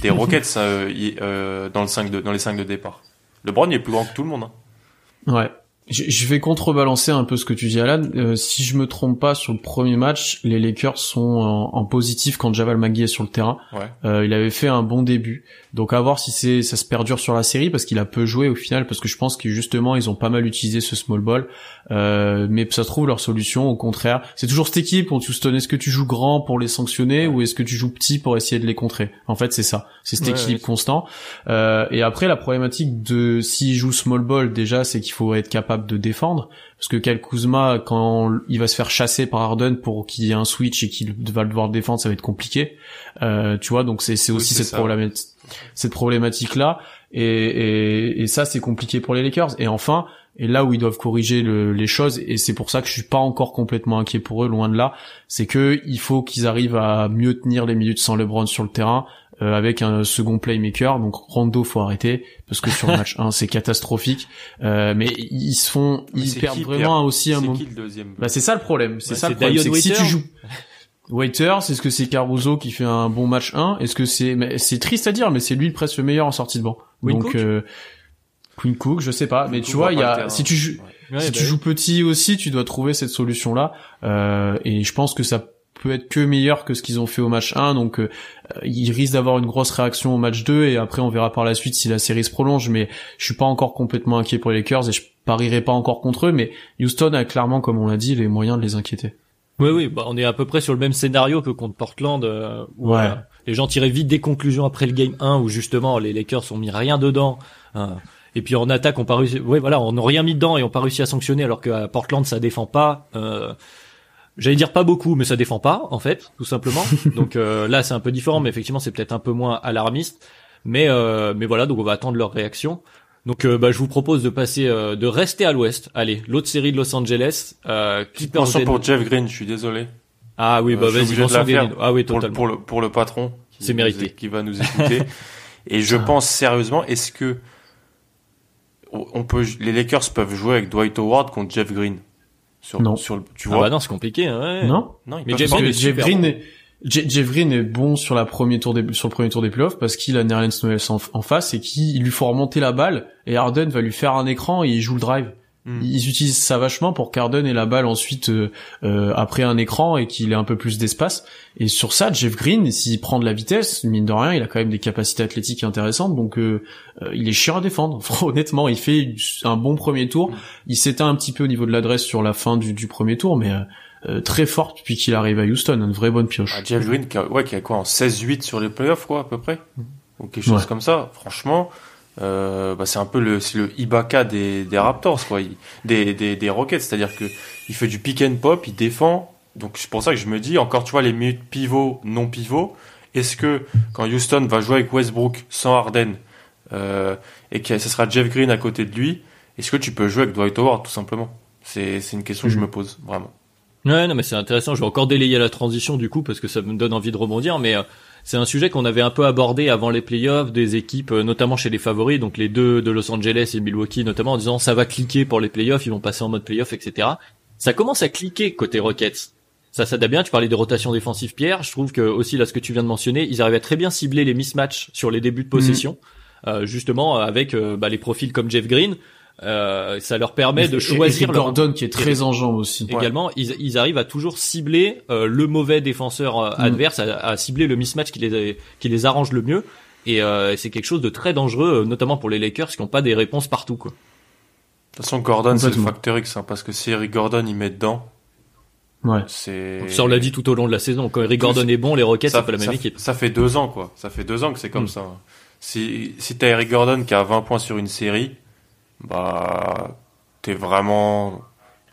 des Rockets euh, euh, dans le 5 de dans les 5 de départ. LeBron il est plus grand que tout le monde. Hein. Ouais. Je vais contrebalancer un peu ce que tu dis, Alan. Euh, si je me trompe pas, sur le premier match, les Lakers sont en, positif quand Javal Magui est sur le terrain. Euh, il avait fait un bon début. Donc à voir si c'est ça se perdure sur la série parce qu'il a peu joué au final parce que je pense que justement ils ont pas mal utilisé ce small ball. Euh, mais ça se trouve leur solution au contraire. C'est toujours cette équipe Houston. Est-ce que tu joues grand pour les sanctionner ou est-ce que tu joues petit pour essayer de les contrer? En fait c'est ça. C'est cet équilibre constant. Euh, et après la problématique de s'il joue small ball déjà c'est qu'il faut être capable de défendre parce que Cal Kuzma quand il va se faire chasser par Harden pour qu'il y ait un switch et qu'il va devoir le défendre ça va être compliqué. Euh, tu vois donc c'est aussi cette problématique cette problématique là et, et, et ça c'est compliqué pour les Lakers et enfin et là où ils doivent corriger les choses et c'est pour ça que je suis pas encore complètement inquiet pour eux loin de là c'est que il faut qu'ils arrivent à mieux tenir les minutes sans LeBron sur le terrain euh, avec un second playmaker. Donc Rondo faut arrêter parce que sur le match 1 c'est catastrophique. Euh, mais ils se font ils perdent vraiment aussi un moment. bah c'est ça le problème c'est bah, ça le problème c'est que si tu joues Waiters, est-ce que c'est Caruso qui fait un bon match 1 Est-ce que c'est c'est triste à dire mais c'est lui presque le meilleur en sortie de banc. Donc euh, Queen Cook, je sais pas, mais tu vois, il y a si tu joues si tu bah joues petit aussi, tu dois trouver cette solution là euh, et je pense que ça peut être que meilleur que ce qu'ils ont fait au match 1 donc euh, ils risquent d'avoir une grosse réaction au match 2 et après on verra par la suite si la série se prolonge mais je suis pas encore complètement inquiet pour les Lakers et je parierai pas encore contre eux mais Houston a clairement comme on l'a dit les moyens de les inquiéter. Oui, oui, bah, on est à peu près sur le même scénario que contre Portland, euh, où ouais. Euh, les gens tiraient vite des conclusions après le game 1, où justement les Lakers ont mis rien dedans. Hein. Et puis en attaque, on pas réussi. Oui, voilà, on n'a rien mis dedans et on pas réussi à sanctionner, alors qu'à Portland, ça défend pas. Euh, J'allais dire pas beaucoup, mais ça défend pas, en fait, tout simplement. donc euh, là, c'est un peu différent, mais effectivement, c'est peut-être un peu moins alarmiste. Mais mais voilà, donc on va attendre leur réaction. Donc euh, bah, je vous propose de passer, euh, de rester à l'ouest. Allez, l'autre série de Los Angeles. Euh, pour Jeff Green, je suis désolé. Ah oui, bah euh, vas-y, mention faire Ah oui, totalement. Pour, le, pour le patron. C'est mérité. Qui va nous écouter. Et je pense sérieusement, est-ce que on peut, les Lakers peuvent jouer avec Dwight Howard contre Jeff Green sur, non. Sur, tu vois ah bah non, c'est compliqué. Hein, ouais. Non. Non. Mais Jeff Green, est Jeff Green est, Jeff Green est bon sur la premier tour des, sur le premier tour des playoffs parce qu'il a Nerlens Noel en, face et qu'il lui faut remonter la balle et Harden va lui faire un écran et il joue le drive. Hmm. Ils utilisent ça vachement pour qu'Arden ait la balle ensuite euh, euh, après un écran et qu'il ait un peu plus d'espace. Et sur ça, Jeff Green, s'il prend de la vitesse, mine de rien, il a quand même des capacités athlétiques intéressantes, donc euh, il est chiant à défendre. Honnêtement, il fait un bon premier tour. Hmm. Il s'éteint un petit peu au niveau de l'adresse sur la fin du, du premier tour, mais euh, très forte depuis qu'il arrive à Houston, une vraie bonne pioche. Ah, Jeff Green, qui a, ouais, qui a quoi en 16-8 sur les playoffs, quoi, à peu près, ou quelque chose comme ça. Franchement, euh, bah, c'est un peu le, c'est le Ibaka des, des Raptors, quoi, des, des, des Rockets, c'est-à-dire que il fait du pick and pop, il défend. Donc c'est pour ça que je me dis, encore, tu vois, les minutes pivot, non pivot. Est-ce que quand Houston va jouer avec Westbrook sans Harden euh, et que ce sera Jeff Green à côté de lui, est-ce que tu peux jouer avec Dwight Howard tout simplement? C'est c'est une question que je mm. me pose vraiment. Ouais, non, mais c'est intéressant. Je vais encore délayer la transition du coup parce que ça me donne envie de rebondir, mais euh, c'est un sujet qu'on avait un peu abordé avant les playoffs des équipes, euh, notamment chez les favoris, donc les deux de Los Angeles et Milwaukee notamment, en disant ça va cliquer pour les playoffs, ils vont passer en mode playoff, etc. Ça commence à cliquer côté Rockets. Ça s'adapte bien. Tu parlais des rotations défensives, Pierre. Je trouve que aussi là, ce que tu viens de mentionner, ils arrivaient à très bien cibler les mismatchs sur les débuts de possession, mhm. euh, justement avec bah, les profils comme Jeff Green Euh, ça leur permet de choisir et, Gordon qui est très en jambes aussi. Également, ils, ils, arrivent à toujours cibler euh, le mauvais défenseur euh, mm. adverse, à, à, cibler le mismatch qui les qui les arrange le mieux. Et euh, c'est quelque chose de très dangereux, notamment pour les Lakers qui n'ont pas des réponses partout. Quoi. De toute façon, Gordon, c'est le facteur X, hein, parce que si Eric Gordon il met dedans, ouais. c'est. Ça on l'a dit tout au long de la saison. Quand Eric Gordon est bon, les Rockets c'est pas la même équipe. Ça fait deux ans quoi. Ça fait deux ans que c'est comme mm. ça. Si si t'as Eric Gordon qui a 20 points sur une série, bah t'es vraiment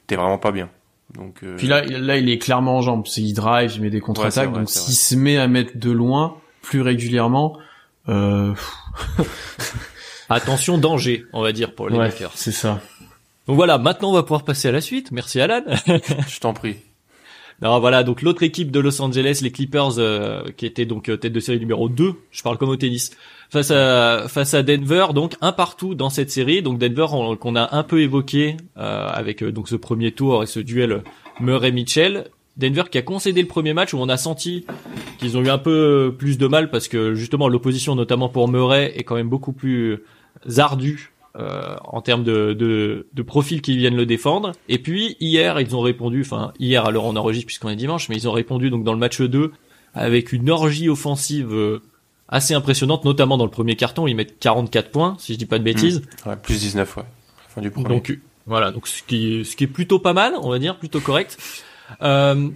t'es vraiment pas bien. Donc euh... puis là là il est clairement en jambes. C'est il drive, il met des contre-attaques. donc s'il se met à mettre de loin plus régulièrement. Euh... Attention danger, on va dire pour les ouais. C'est ça. Donc voilà, maintenant on va pouvoir passer à la suite. Merci Alan. Je t'en prie. Non, voilà, donc l'autre équipe de Los Angeles, les Clippers, euh, qui était donc euh, tête de série numéro 2, je parle comme au tennis, face à face à Denver, donc un partout dans cette série. Donc Denver qu'on a un peu évoqué euh, avec donc ce premier tour et ce duel Murray-Mitchell. Denver qui a concédé le premier match où on a senti qu'ils ont eu un peu plus de mal parce que justement l'opposition notamment pour Murray est quand même beaucoup plus ardue euh, en termes de, de, de profils qui viennent le défendre. Et puis hier, ils ont répondu, enfin hier alors on enregistre puisqu'on est dimanche, mais ils ont répondu donc dans le match 2 avec une orgie offensive euh, assez impressionnante, notamment dans le premier carton, ils mettent 44 points, si je dis pas de bêtises. Mmh. Ouais, plus 19, ouais. Fin du premier. Donc voilà, donc ce qui, ce qui est plutôt pas mal, on va dire, plutôt correct. Euh,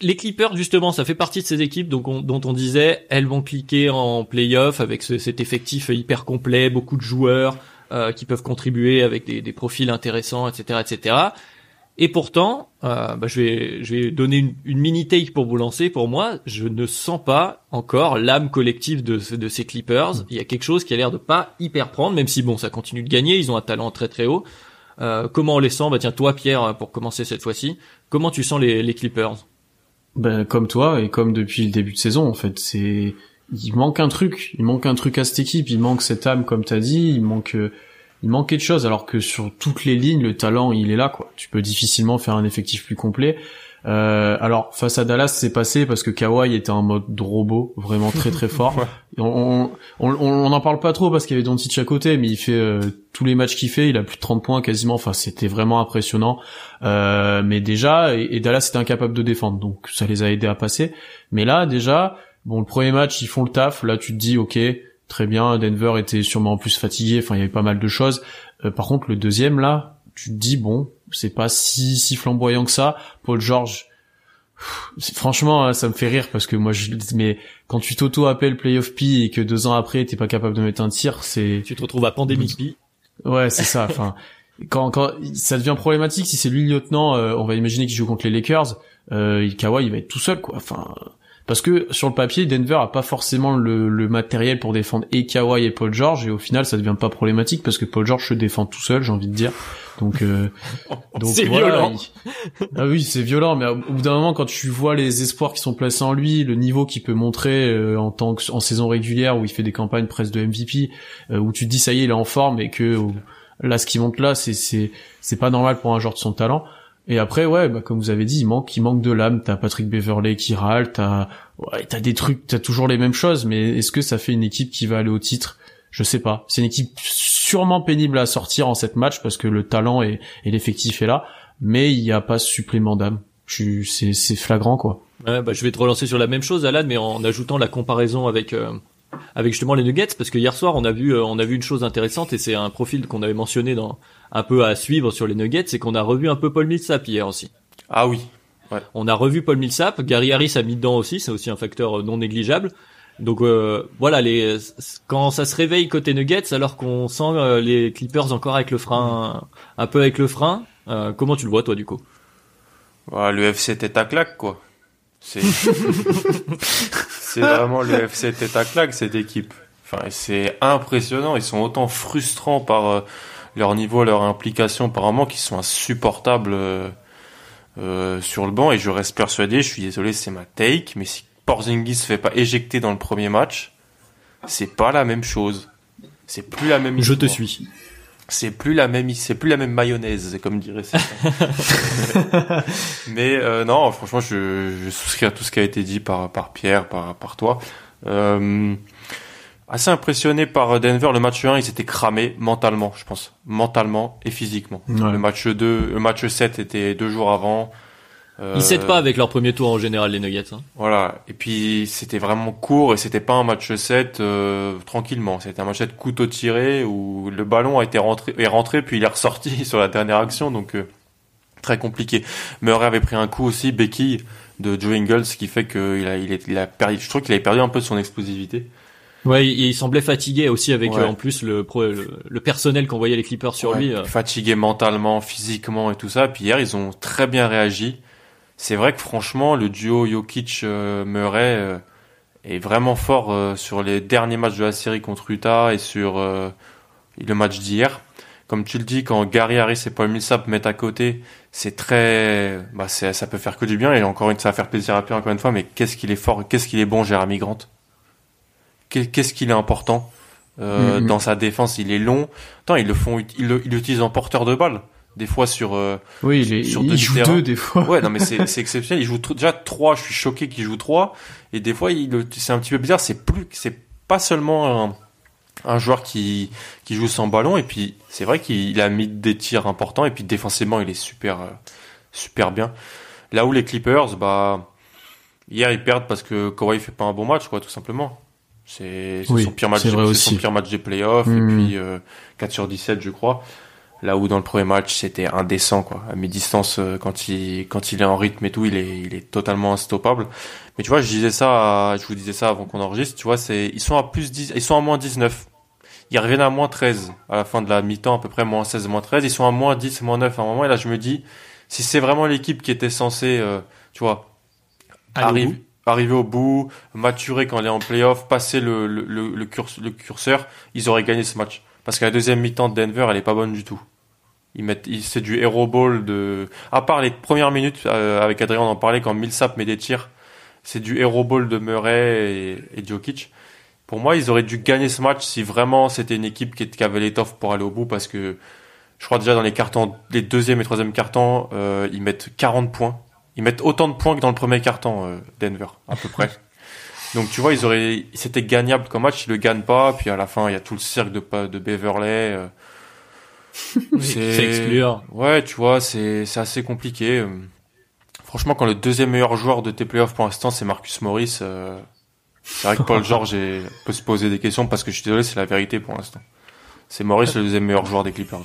les Clippers, justement, ça fait partie de ces équipes donc dont on disait, elles vont cliquer en playoff avec ce, cet effectif hyper complet, beaucoup de joueurs euh, qui peuvent contribuer avec des, des, profils intéressants, etc., etc. Et pourtant, euh, bah, je vais je vais donner une, une, mini take pour vous lancer. Pour moi, je ne sens pas encore l'âme collective de, de ces Clippers. Il y a quelque chose qui a l'air de pas hyper prendre, même si bon, ça continue de gagner. Ils ont un talent très très haut. Euh, comment on les sent? Bah tiens, toi Pierre, pour commencer cette fois-ci, comment tu sens les, les Clippers? Ben, comme toi et comme depuis le début de saison, en fait, c'est il manque un truc, il manque un truc à cette équipe, il manque cette âme comme t'as dit, il manque euh, il manquait de choses alors que sur toutes les lignes le talent il est là quoi. Tu peux difficilement faire un effectif plus complet. Euh, alors face à Dallas c'est passé parce que Kawhi était en mode robot vraiment très très fort. on, on, on, en parle pas trop parce qu'il y avait Doncic à côté mais il fait euh, tous les matchs qu'il fait il a plus de 30 points quasiment. Enfin c'était vraiment impressionnant. Euh, mais déjà et, Dallas était incapable de défendre donc ça les a aidés à passer. Mais là déjà bon le premier match ils font le taf. Là tu te dis ok très bien Denver était sûrement plus fatigué. Enfin il y avait pas mal de choses. Euh, par contre le deuxième là tu te dis bon c'est pas si si flamboyant que ça. Paul George, franchement, hein, ça me fait rire parce que moi, je, mais quand tu t'auto appelles playoff P et que deux ans après t'es pas capable de mettre un tir, c'est. Tu te retrouves à pandémique P. Ouais, c'est ça. Enfin, quand quand ça devient problématique, si c'est lui le lieutenant, euh, on va imaginer qu'il joue contre les Lakers. Euh, Kawhi, il va être tout seul, quoi. Enfin, parce que sur le papier, Denver a pas forcément le, le, matériel pour défendre et Kawhi et Paul George, et au final, ça devient pas problématique parce que Paul George se défend tout seul, j'ai envie de dire. Donc, euh, donc c'est violent. Ah oui, c'est violent, mais au bout d'un moment, quand tu vois les espoirs qui sont placés en lui, le niveau qu'il peut montrer euh, en tant que en saison régulière où il fait des campagnes presque de MVP, euh, où tu te dis ça y est, il est en forme et que là, ce qui monte là, c'est c'est c'est pas normal pour un joueur de son talent. Et après, ouais, bah, comme vous avez dit, il manque, il manque de l'âme. T'as Patrick Beverley qui râle, t'as, ouais, t'as des trucs, t'as toujours les mêmes choses. Mais est-ce que ça fait une équipe qui va aller au titre? Je sais pas. C'est une équipe sûrement pénible à sortir en cette match parce que le talent et, l'effectif est là, mais il n'y a pas ce supplément d'âme. C'est, c'est flagrant quoi. Ouais, bah, je vais te relancer sur la même chose, Alan, mais en ajoutant la comparaison avec euh, avec justement les Nuggets, parce que hier soir on a vu euh, on a vu une chose intéressante et c'est un profil qu'on avait mentionné dans un peu à suivre sur les Nuggets, c'est qu'on a revu un peu Paul Millsap hier aussi. Ah oui. Ouais. On a revu Paul Millsap, Gary Harris a mis dedans aussi, c'est aussi un facteur euh, non négligeable. Donc euh, voilà, les quand ça se réveille côté Nuggets, alors qu'on sent euh, les Clippers encore avec le frein, un peu avec le frein. Euh, comment tu le vois toi du coup? Ouais, Le FC tête à claque quoi. C'est c'est vraiment le FC tête à claque cette équipe. Enfin, c'est impressionnant. Ils sont autant frustrants par leur niveau, leur implication par moment qu'ils sont insupportables sur le banc. Et je reste persuadé, je suis désolé, c'est ma take, mais si Porzingis se fait pas éjecter dans le premier match, c'est pas la même chose. C'est plus la même. Je te suis. C'est plus la même, c'est plus la même mayonnaise, comme dirait Mais euh, non, franchement, je, je, souscris à tout ce qui a été dit par par Pierre, par par toi. Euh, assez impressionné par Denver. Le match 1, ils étaient cramés mentalement, je pense. Mentalement et physiquement. Le match 2, le match 7 était deux jours avant. Euh, ils cèdent pas avec leur premier tour en général, les Nuggets. Hein. Voilà. Et puis, c'était vraiment court et c'était pas un match 7 euh, tranquillement. C'était un match 7 couteau tiré où le ballon a été rentré, est rentré puis il est ressorti sur la dernière action. Donc, euh, très compliqué. Murray avait pris un coup aussi, béquille de Joe Ingles, ce qui fait qu'il a, il, est, il a perdu, je trouve qu'il avait perdu un peu de son explosivité. Ouais, il, semblait fatigué aussi avec euh, en plus le, le, personnel qu'on voyait les Clippers sur lui. Euh. Fatigué mentalement, physiquement et tout ça. Puis hier, ils ont très bien réagi. C'est vrai que franchement, le duo Jokic-Murray euh, est vraiment fort sur les derniers matchs de la série contre Utah et sur le match d'hier. Comme tu le dis, quand Gary Harris et Paul Millsap mettent à côté, c'est très, bah, ça peut faire que du bien. Et encore une, ça va faire plaisir à Pierre encore une fois. Mais qu'est-ce qu'il est fort, qu'est-ce qu'il est bon, Jeremy Grant? Qu'est-ce qu'il est important euh, mm-hmm. dans sa défense? Il est long. Attends, ils le font, ils l'utilisent en porteur de balle. Des fois sur euh, oui, il, est, sur il joue deux des fois. Ouais, non mais c'est c'est exceptionnel. Il joue déjà trois. Je suis choqué qu'il joue trois. Et des fois, il c'est un petit peu bizarre. C'est plus, c'est pas seulement un, un joueur qui qui joue sans ballon. Et puis c'est vrai qu'il a mis des tirs importants. Et puis défensivement, il est super euh, super bien. Là où les Clippers, bah hier ils perdent parce que Kawhi fait pas un bon match, quoi, tout simplement. C'est son pire match, c'est son pire match des playoffs et hmm. puis euh, 4 sur 17 je crois. Là où dans le premier match c'était indécent quoi. À mi-distance euh, quand il quand il est en rythme et tout, il est il est totalement instoppable. Mais tu vois, je disais ça je vous disais ça avant qu'on enregistre, tu vois, c'est ils sont à plus 10 ils sont à moins 19. Ils reviennent à moins 13 à la fin de la mi-temps à peu près moins 16 moins 13, ils sont à moins 10 moins 9 à un moment et là je me dis si c'est vraiment l'équipe qui était censée euh, tu vois arriver arriver au bout, maturer quand elle est en playoff, passer le, curseur, ils auraient gagné ce match. Parce que la deuxième mi-temps de Denver, elle est pas bonne du tout. Ils mettent, c'est du hero ball de, à part les premières minutes, euh, avec Adrien, on en parlait quand Millsap met des tirs, c'est du hero ball de Murray et, Jokic. Pour moi, ils auraient dû gagner ce match si vraiment c'était une équipe qui, qui avait l'étoffe pour aller au bout parce que je crois déjà dans les cartons, les deuxième et troisième cartons, euh, ils mettent 40 points ils mettent autant de points que dans le premier carton, euh, Denver, à peu près. Donc tu vois, ils auraient, c'était gagnable comme match, ils le gagnent pas, puis à la fin, il y a tout le cercle de, de Beverley. Euh, c'est excluant. Ouais, tu vois, c'est c'est assez compliqué. Euh. Franchement, quand le deuxième meilleur joueur de tes playoffs pour l'instant, c'est Marcus Morris, euh, c'est vrai que Paul George peut se poser des questions parce que je suis désolé, c'est la vérité pour l'instant. C'est Morris le deuxième meilleur joueur des Clippers.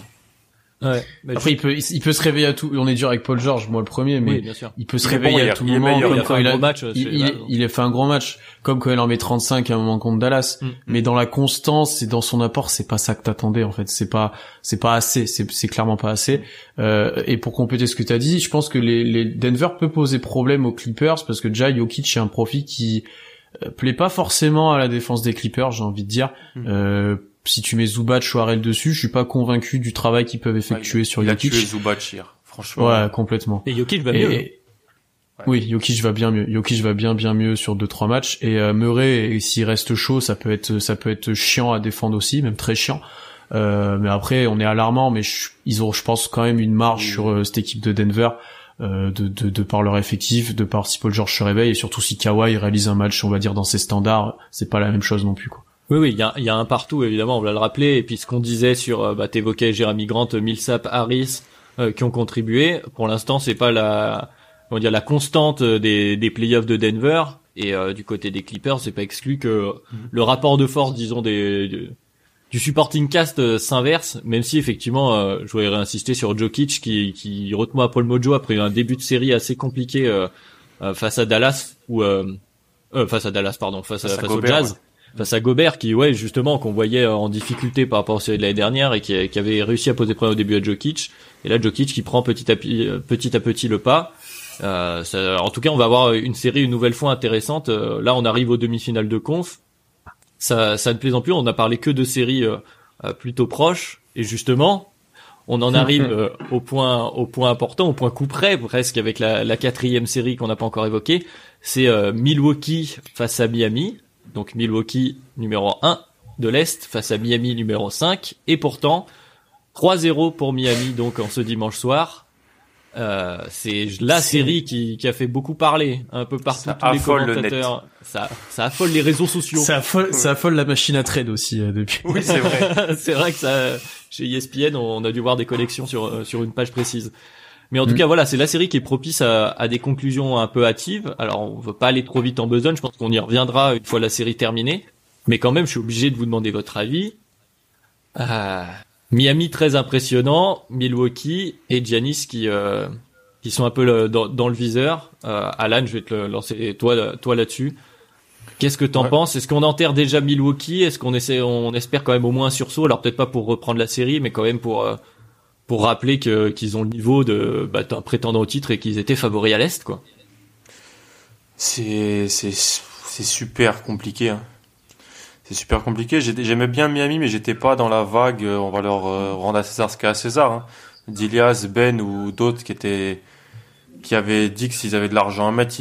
Ouais, Après, il peut, il peut se réveiller à tout. On est dur avec Paul George, moi le premier, mais il peut se réveiller à tout moment. il a fait un gros match. Il, a fait un grand match, comme quand il en met 35 à un moment contre Dallas. Mm. Mais dans la constance et dans son apport, c'est pas ça que t'attendais en fait. C'est pas, c'est pas assez. C'est, clairement pas assez. Euh, et pour compléter ce que t'as dit, je pense que les, les Denver peut poser problème aux Clippers parce que déjà Jokic est un profit qui euh, plaît pas forcément à la défense des Clippers, j'ai envie de dire. Mm. Euh, si tu mets Zubac ou Harrell dessus, je suis pas convaincu du travail qu'ils peuvent effectuer sur Jokic. Il a tué Zubac hier, franchement. Ouais, complètement. Et Jokic va mieux. Oui, Jokic va bien mieux. Jokic va bien bien mieux sur deux trois matchs et euh, Murray s'il reste chaud, ça peut être ça peut être chiant à défendre aussi, même très chiant. Euh, mais après, on est alarmant, mais ils ont, je pense, quand même une marge sur euh, cette équipe de Denver. Euh, de, de, de, par leur effectif, de par si Paul George se réveille et surtout si Kawhi réalise un match, on va dire dans ses standards, c'est pas la même chose non plus quoi. Oui, oui, il y a, y a, un partout, évidemment, on va le rappeler. Et puis ce qu'on disait sur, euh, bah, t'évoquais Jérémy Grant, Millsap, Harris, euh, qui ont contribué. Pour l'instant, c'est pas la, on va dire la constante des, des playoffs de Denver. Et euh, du côté des Clippers, c'est pas exclu que mhm. le rapport de force, disons, des, du supporting cast s'inverse. Même si effectivement, je voudrais insister sur Jokic qui, qui à Paul Mojo après un début de série assez compliqué face à Dallas ou face à Dallas, pardon, face, à, face, au Jazz face à Gobert qui ouais justement qu'on voyait en difficulté par rapport à celui de l'année dernière et qui, avait réussi à poser problème au début à Jokic. Et là Jokic qui prend petit à petit, petit, à petit le pas. Euh, ça, en tout cas on va avoir une série une nouvelle fois intéressante. Euh, là on arrive aux demi-finales de conf. Ça, ça ne plaisant plus. On a parlé que de séries euh, euh, plutôt proches. Et justement on en arrive au point au point important au point coup près presque avec la, la quatrième série qu'on n'a pas encore évoquée. C'est Milwaukee face à Miami donc Milwaukee numéro 1 de l'Est face à Miami numéro 5. Et pourtant, 3-0 pour Miami donc en ce dimanche soir. Euh, c'est la série qui, qui a fait beaucoup parler un peu partout Ça tous les le commentateurs. Ça, ça affole les réseaux sociaux. Ça affole, ça affole la machine à trade aussi euh, depuis. Oui, c'est vrai. c'est vrai que ça, chez ESPN, on a dû voir des collections sur euh, sur une page précise. Mais en tout Mm. cas, voilà, c'est la série qui est propice à, à des conclusions un peu hâtives. Alors, on veut pas aller trop vite en besogne. Je pense qu'on y reviendra une fois la série terminée. Mais quand même, je suis obligé de vous demander votre avis. Euh, Miami très impressionnant, Milwaukee et Giannis qui euh, qui sont un peu le- dans, dans le viseur. Euh, Alan, je vais te lancer toi toi là-dessus. Qu'est-ce que t'en Ouais. penses? Est-ce qu'on enterre déjà Milwaukee? Est-ce qu'on essaie, on espère quand même au moins un sursaut? Alors peut-être pas pour reprendre la série, mais quand même pour euh, pour rappeler que qu'ils ont le niveau de bah, prétendant au titre et qu'ils étaient favoris à l'est, quoi. C'est c'est c'est super compliqué. Hein. C'est super compliqué. J'aimais bien Miami, mais j'étais pas dans la vague. euh, On va leur euh, rendre à César ce qu'il y a à César. Hein. D'Ilias, Ben ou d'autres qui étaient qui avaient dit que s'ils avaient de l'argent à mettre,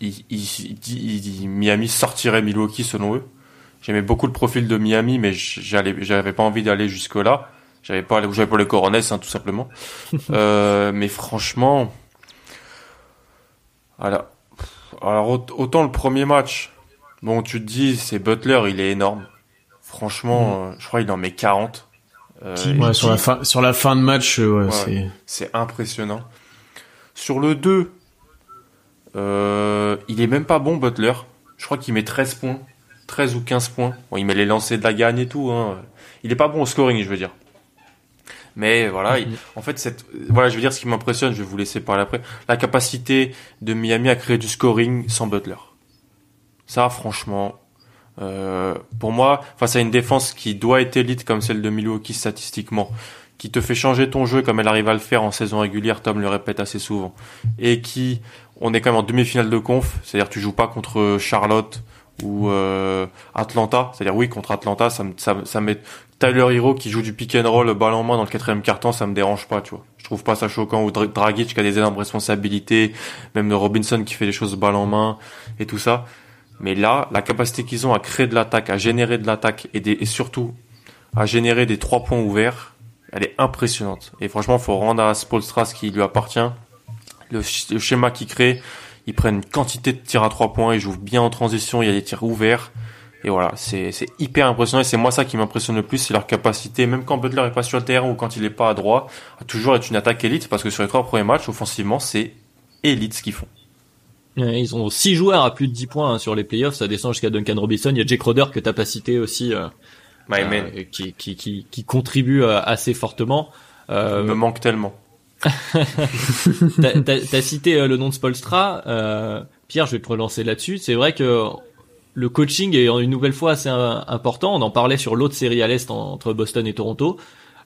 Miami sortirait Milwaukee selon eux. J'aimais beaucoup le profil de Miami, mais j'allais, j'avais pas envie d'aller jusque là. J'avais pas, j'avais pour les Coronets, hein, tout simplement. euh, mais franchement, alors, alors aut- autant le premier match, bon, tu te dis, c'est Butler, il est énorme. Franchement, euh, je crois qu'il en met 40. Euh, Ouais, sur la fin, sur la fin de match, ouais, Ouais. c'est. impressionnant. Sur le 2, euh, il est même pas bon, Butler. Je crois qu'il met 13 points. 13 ou 15 points. Bon, il met les lancers de la gagne et tout. Hein. Il est pas bon au scoring, je veux dire. Mais voilà, il- en fait, cette, voilà, je veux dire ce qui m'impressionne, je vais vous laisser parler après. La capacité de Miami à créer du scoring sans Butler. Ça, franchement, euh, pour moi, face à une défense qui doit être élite comme celle de Milwaukee statistiquement, qui te fait changer ton jeu comme elle arrive à le faire en saison régulière, Tom le répète assez souvent, et qui, on est quand même en demi-finale de conf, c'est-à-dire tu joues pas contre Charlotte ou euh, Atlanta, c'est-à-dire oui contre Atlanta, ça me, ça, ça met Tyler Hero qui joue du pick and roll balle en main dans le quatrième carton, ça me dérange pas, tu vois. Je trouve pas ça choquant ou Dra- Dragic qui a des énormes responsabilités, même de Robinson qui fait des choses balle en main et tout ça. Mais là, la capacité qu'ils ont à créer de l'attaque, à générer de l'attaque et, et surtout à générer des trois points ouverts, elle est impressionnante. Et franchement, faut rendre à Spolstra ce qui lui appartient. Le, le schéma qu'il crée, ils prennent une quantité de tirs à trois points, ils jouent bien en transition, il y a des tirs ouverts. Et voilà, c'est c'est hyper impressionnant et c'est moi ça qui m'impressionne le plus, c'est leur capacité, même quand Butler est pas sur le terrain ou quand il est pas à droit, à toujours être une attaque élite parce que sur les trois premiers matchs, offensivement, c'est élite ce qu'ils font. Ils ont six joueurs à plus de 10 points hein, sur les playoffs, ça descend jusqu'à Duncan Robinson. Il y a Jake Roder que t'as pas cité aussi, euh, My euh, man, qui, qui, qui, qui contribue euh, assez fortement. Euh, il me manque tellement. T'as- cité euh, le nom de Spolstra. Euh, Pierre, je vais te relancer là-dessus. C'est vrai que le coaching est une nouvelle fois assez euh, important. On en parlait sur l'autre série à l'Est en- entre Boston et Toronto.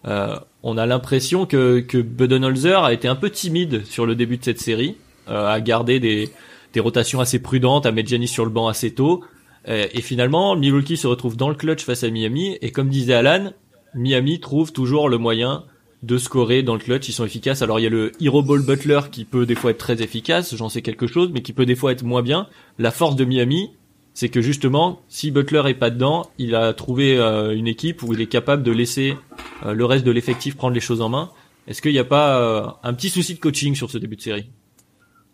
Euh, on a l'impression que, que Budenholzer a été un peu timide sur le début de cette série, euh, à garder des, des rotations assez prudentes, à mettre Giannis sur le banc assez tôt. Euh, et finalement, Milwaukee se retrouve dans le clutch face à Miami. Et comme disait Alan, Miami trouve toujours le moyen de scorer dans le clutch, ils sont efficaces. Alors il y a le Hero Ball Butler qui peut des fois être très efficace, j'en sais quelque chose, mais qui peut des fois être moins bien. La force de Miami, c'est que justement, si Butler est pas dedans, il a trouvé euh, une équipe où il est capable de laisser euh, le reste de l'effectif prendre les choses en main. Est-ce qu'il n'y a pas euh, un petit souci de coaching sur ce début de série?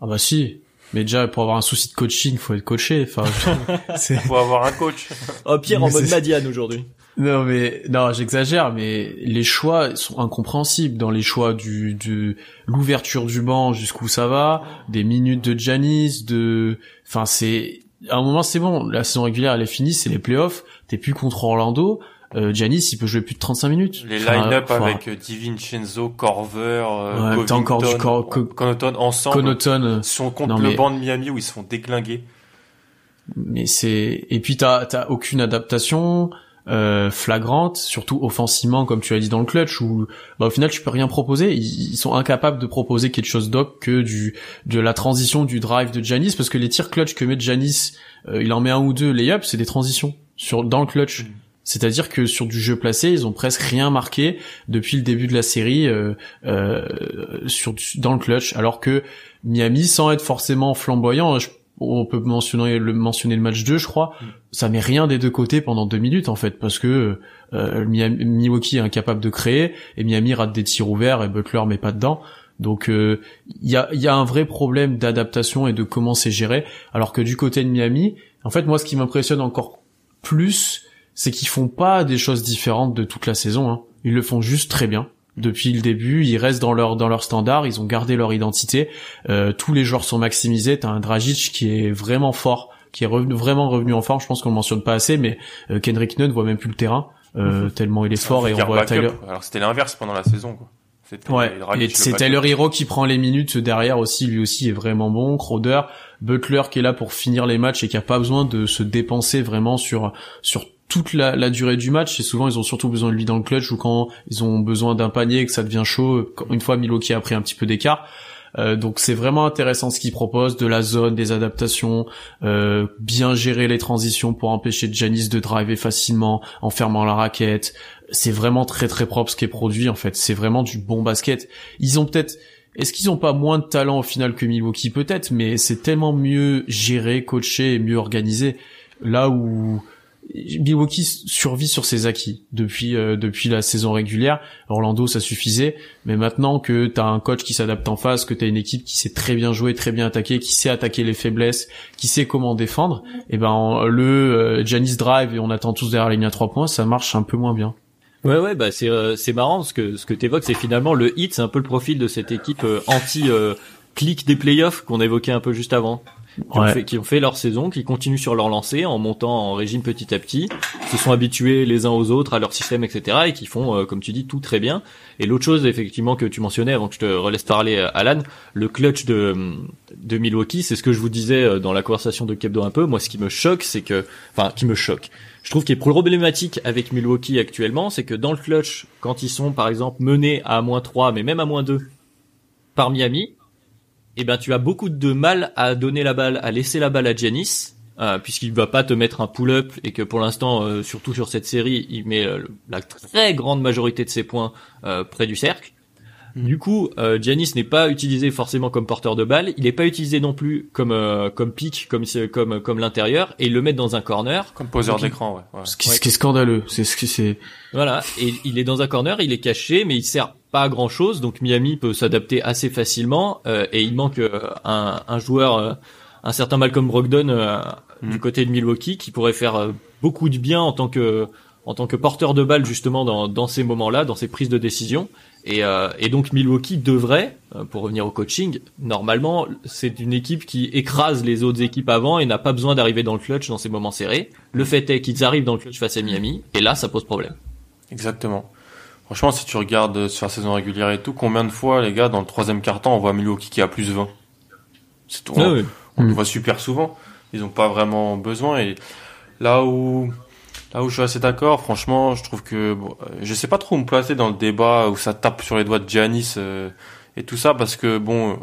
Ah bah si. Mais déjà, pour avoir un souci de coaching, faut être coaché. Enfin, c'est. Faut avoir un coach. Oh Pierre en mode Madiane aujourd'hui. Non mais non, j'exagère, mais les choix sont incompréhensibles dans les choix du de l'ouverture du banc jusqu'où ça va, des minutes de Janis, de, enfin c'est à un moment c'est bon, la saison régulière elle est finie, c'est les playoffs, t'es plus contre Orlando, euh, Janis il peut jouer plus de 35 minutes. Les Enfin, line-up faut- avec euh, DiVincenzo, Corver, euh, Ouais, encore du Cor- Co- Connaughton ensemble. Connaughton, euh, sont contre Non, le mais- banc de Miami où ils se font déclinguer. mais c'est et puis t'as t'as aucune adaptation euh, flagrante surtout offensivement comme tu as dit dans le clutch où bah, au final tu peux rien proposer. Ils, ils sont incapables de proposer quelque chose d'autre que du de la transition du drive de Janis parce que les tirs clutch que met Janis euh, il en met un ou deux layups c'est des transitions sur dans le clutch. Mm. c'est-à-dire que sur du jeu placé, ils ont presque rien marqué depuis le début de la série euh, euh, sur dans le clutch, alors que Miami, sans être forcément flamboyant, je- on peut mentionner le mentionner le match 2, je crois, Mm. ça met rien des deux côtés pendant deux minutes en fait, parce que euh, Miami- Milwaukee est incapable de créer et Miami rate des tirs ouverts et Butler met pas dedans. Donc il y, a, y a un vrai problème d'adaptation et de comment c'est géré. Alors que du côté de Miami, en fait moi ce qui m'impressionne encore plus, c'est qu'ils font pas des choses différentes de toute la saison. Hein. Ils le font juste très bien depuis le début. Ils restent dans leur dans leur standard. Ils ont gardé leur identité. Euh, tous les joueurs sont maximisés. T'as un Dragic qui est vraiment fort, qui est revenu vraiment revenu en forme. Je pense qu'on le mentionne pas assez, mais euh, Kendrick Nunn voit même plus le terrain euh, mhm. tellement il est fort et on voit Tyler. Alors c'était l'inverse pendant la saison. Quoi. Ouais, c'est Tyler Hero qui prend les minutes derrière aussi, lui aussi est vraiment bon. Crowder, Butler qui est là pour finir les matchs et qui a pas besoin de se dépenser vraiment sur sur toute la, la, durée du match et souvent ils ont surtout besoin de lui dans le clutch ou quand ils ont besoin d'un panier et que ça devient chaud une fois Milwaukee a pris un petit peu d'écart. Euh, donc c'est vraiment intéressant ce qu'il propose de la zone des adaptations euh, bien gérer les transitions pour empêcher Janis de driver facilement en fermant la raquette. C'est vraiment très très propre ce qui est produit en fait. C'est vraiment du bon basket. Ils ont peut-être est-ce qu'ils ont pas moins de talent au final que Milwaukee? Peut-être mais c'est tellement mieux géré coaché et mieux organisé. Là où Milwaukee survit sur ses acquis depuis euh, depuis la saison régulière. Orlando ça suffisait, mais maintenant que t'as un coach qui s'adapte en face, que t'as une équipe qui sait très bien jouer, très bien attaquer, qui sait attaquer les faiblesses, qui sait comment défendre, et eh ben le euh, Janice drive et on attend tous derrière la ligne à trois points, ça marche un peu moins bien. Ouais ouais bah c'est euh, c'est marrant ce que ce que t'évoques c'est finalement le hit c'est un peu le profil de cette équipe anti clic des playoffs qu'on évoquait un peu juste avant qui, ont fait, qui, ont fait, leur saison, qui continuent sur leur lancée en montant en régime petit à petit, se sont habitués les uns aux autres à leur système, etc. et qui font, euh, comme tu dis, tout très bien. Et l'autre chose, effectivement, que tu mentionnais avant que je te relaisse parler, euh, Alan, le clutch de, de Milwaukee, c'est ce que je vous disais euh, dans la conversation de Kebdo un peu. Moi, ce qui me choque, c'est que, enfin, qui me choque. Je trouve qu'il est problématique avec Milwaukee actuellement, c'est que dans le clutch, quand ils sont, par exemple, menés à moins 3, mais même à moins 2, par Miami, eh ben tu as beaucoup de mal à donner la balle, à laisser la balle à Giannis, euh, puisqu'il va pas te mettre un pull-up et que pour l'instant, euh, surtout sur cette série, il met euh, la très grande majorité de ses points près du cercle. Mm. Du coup, Giannis n'est pas utilisé forcément comme porteur de balle, il n'est pas utilisé non plus comme comme pick, comme comme comme l'intérieur, et ils le mettent dans un corner. Comme poseur d'écran, ouais. Ce, qui, ce qui est scandaleux, c'est ce qui c'est. Voilà, et il est dans un corner, il est caché, mais il sert pas grand chose, donc Miami peut s'adapter assez facilement euh, et il manque euh, un, un, joueur, euh, un certain Malcolm Brogdon du mm. côté de Milwaukee qui pourrait faire beaucoup de bien en tant que en tant que porteur de balle justement dans, dans ces moments-là, dans ces prises de décision. Et, et donc Milwaukee devrait, pour revenir au coaching, normalement c'est une équipe qui écrase les autres équipes avant et n'a pas besoin d'arriver dans le clutch dans ces moments serrés. Le fait est qu'ils arrivent dans le clutch face à Miami et là ça pose problème. Exactement. Franchement, si tu regardes sur la saison régulière et tout, combien de fois, les gars, dans le troisième quart-temps, on voit Milwaukee qui a plus 20 C'est tout. Ah on, le mm. voit super souvent. Ils n'ont pas vraiment besoin. Et là où, là où je suis assez d'accord, franchement, je trouve que bon, euh, je sais pas trop où me placer dans le débat où ça tape sur les doigts de Giannis euh, et tout ça parce que bon,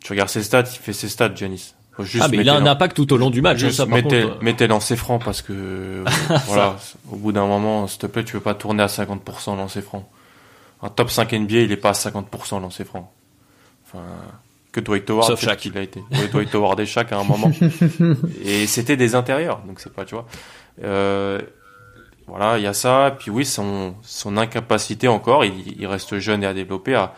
tu regardes ses stats, il fait ses stats, Giannis ah mais il a un impact tout au long du match. Juste ça, mettez, mettez lancer franc parce que voilà, au bout d'un moment, s'il te plaît, tu veux pas tourner à 50% lancer franc. Un top 5 NBA, il est pas à 50% lancer franc. Enfin, que Dwight Howard, Sauf Shaq. il a été. Dwight Howard et Shaq à un moment. et c'était des intérieurs, donc c'est pas, tu vois. Euh, voilà, il y a ça. Puis oui, son, son incapacité encore, il, il reste jeune et à développer, à,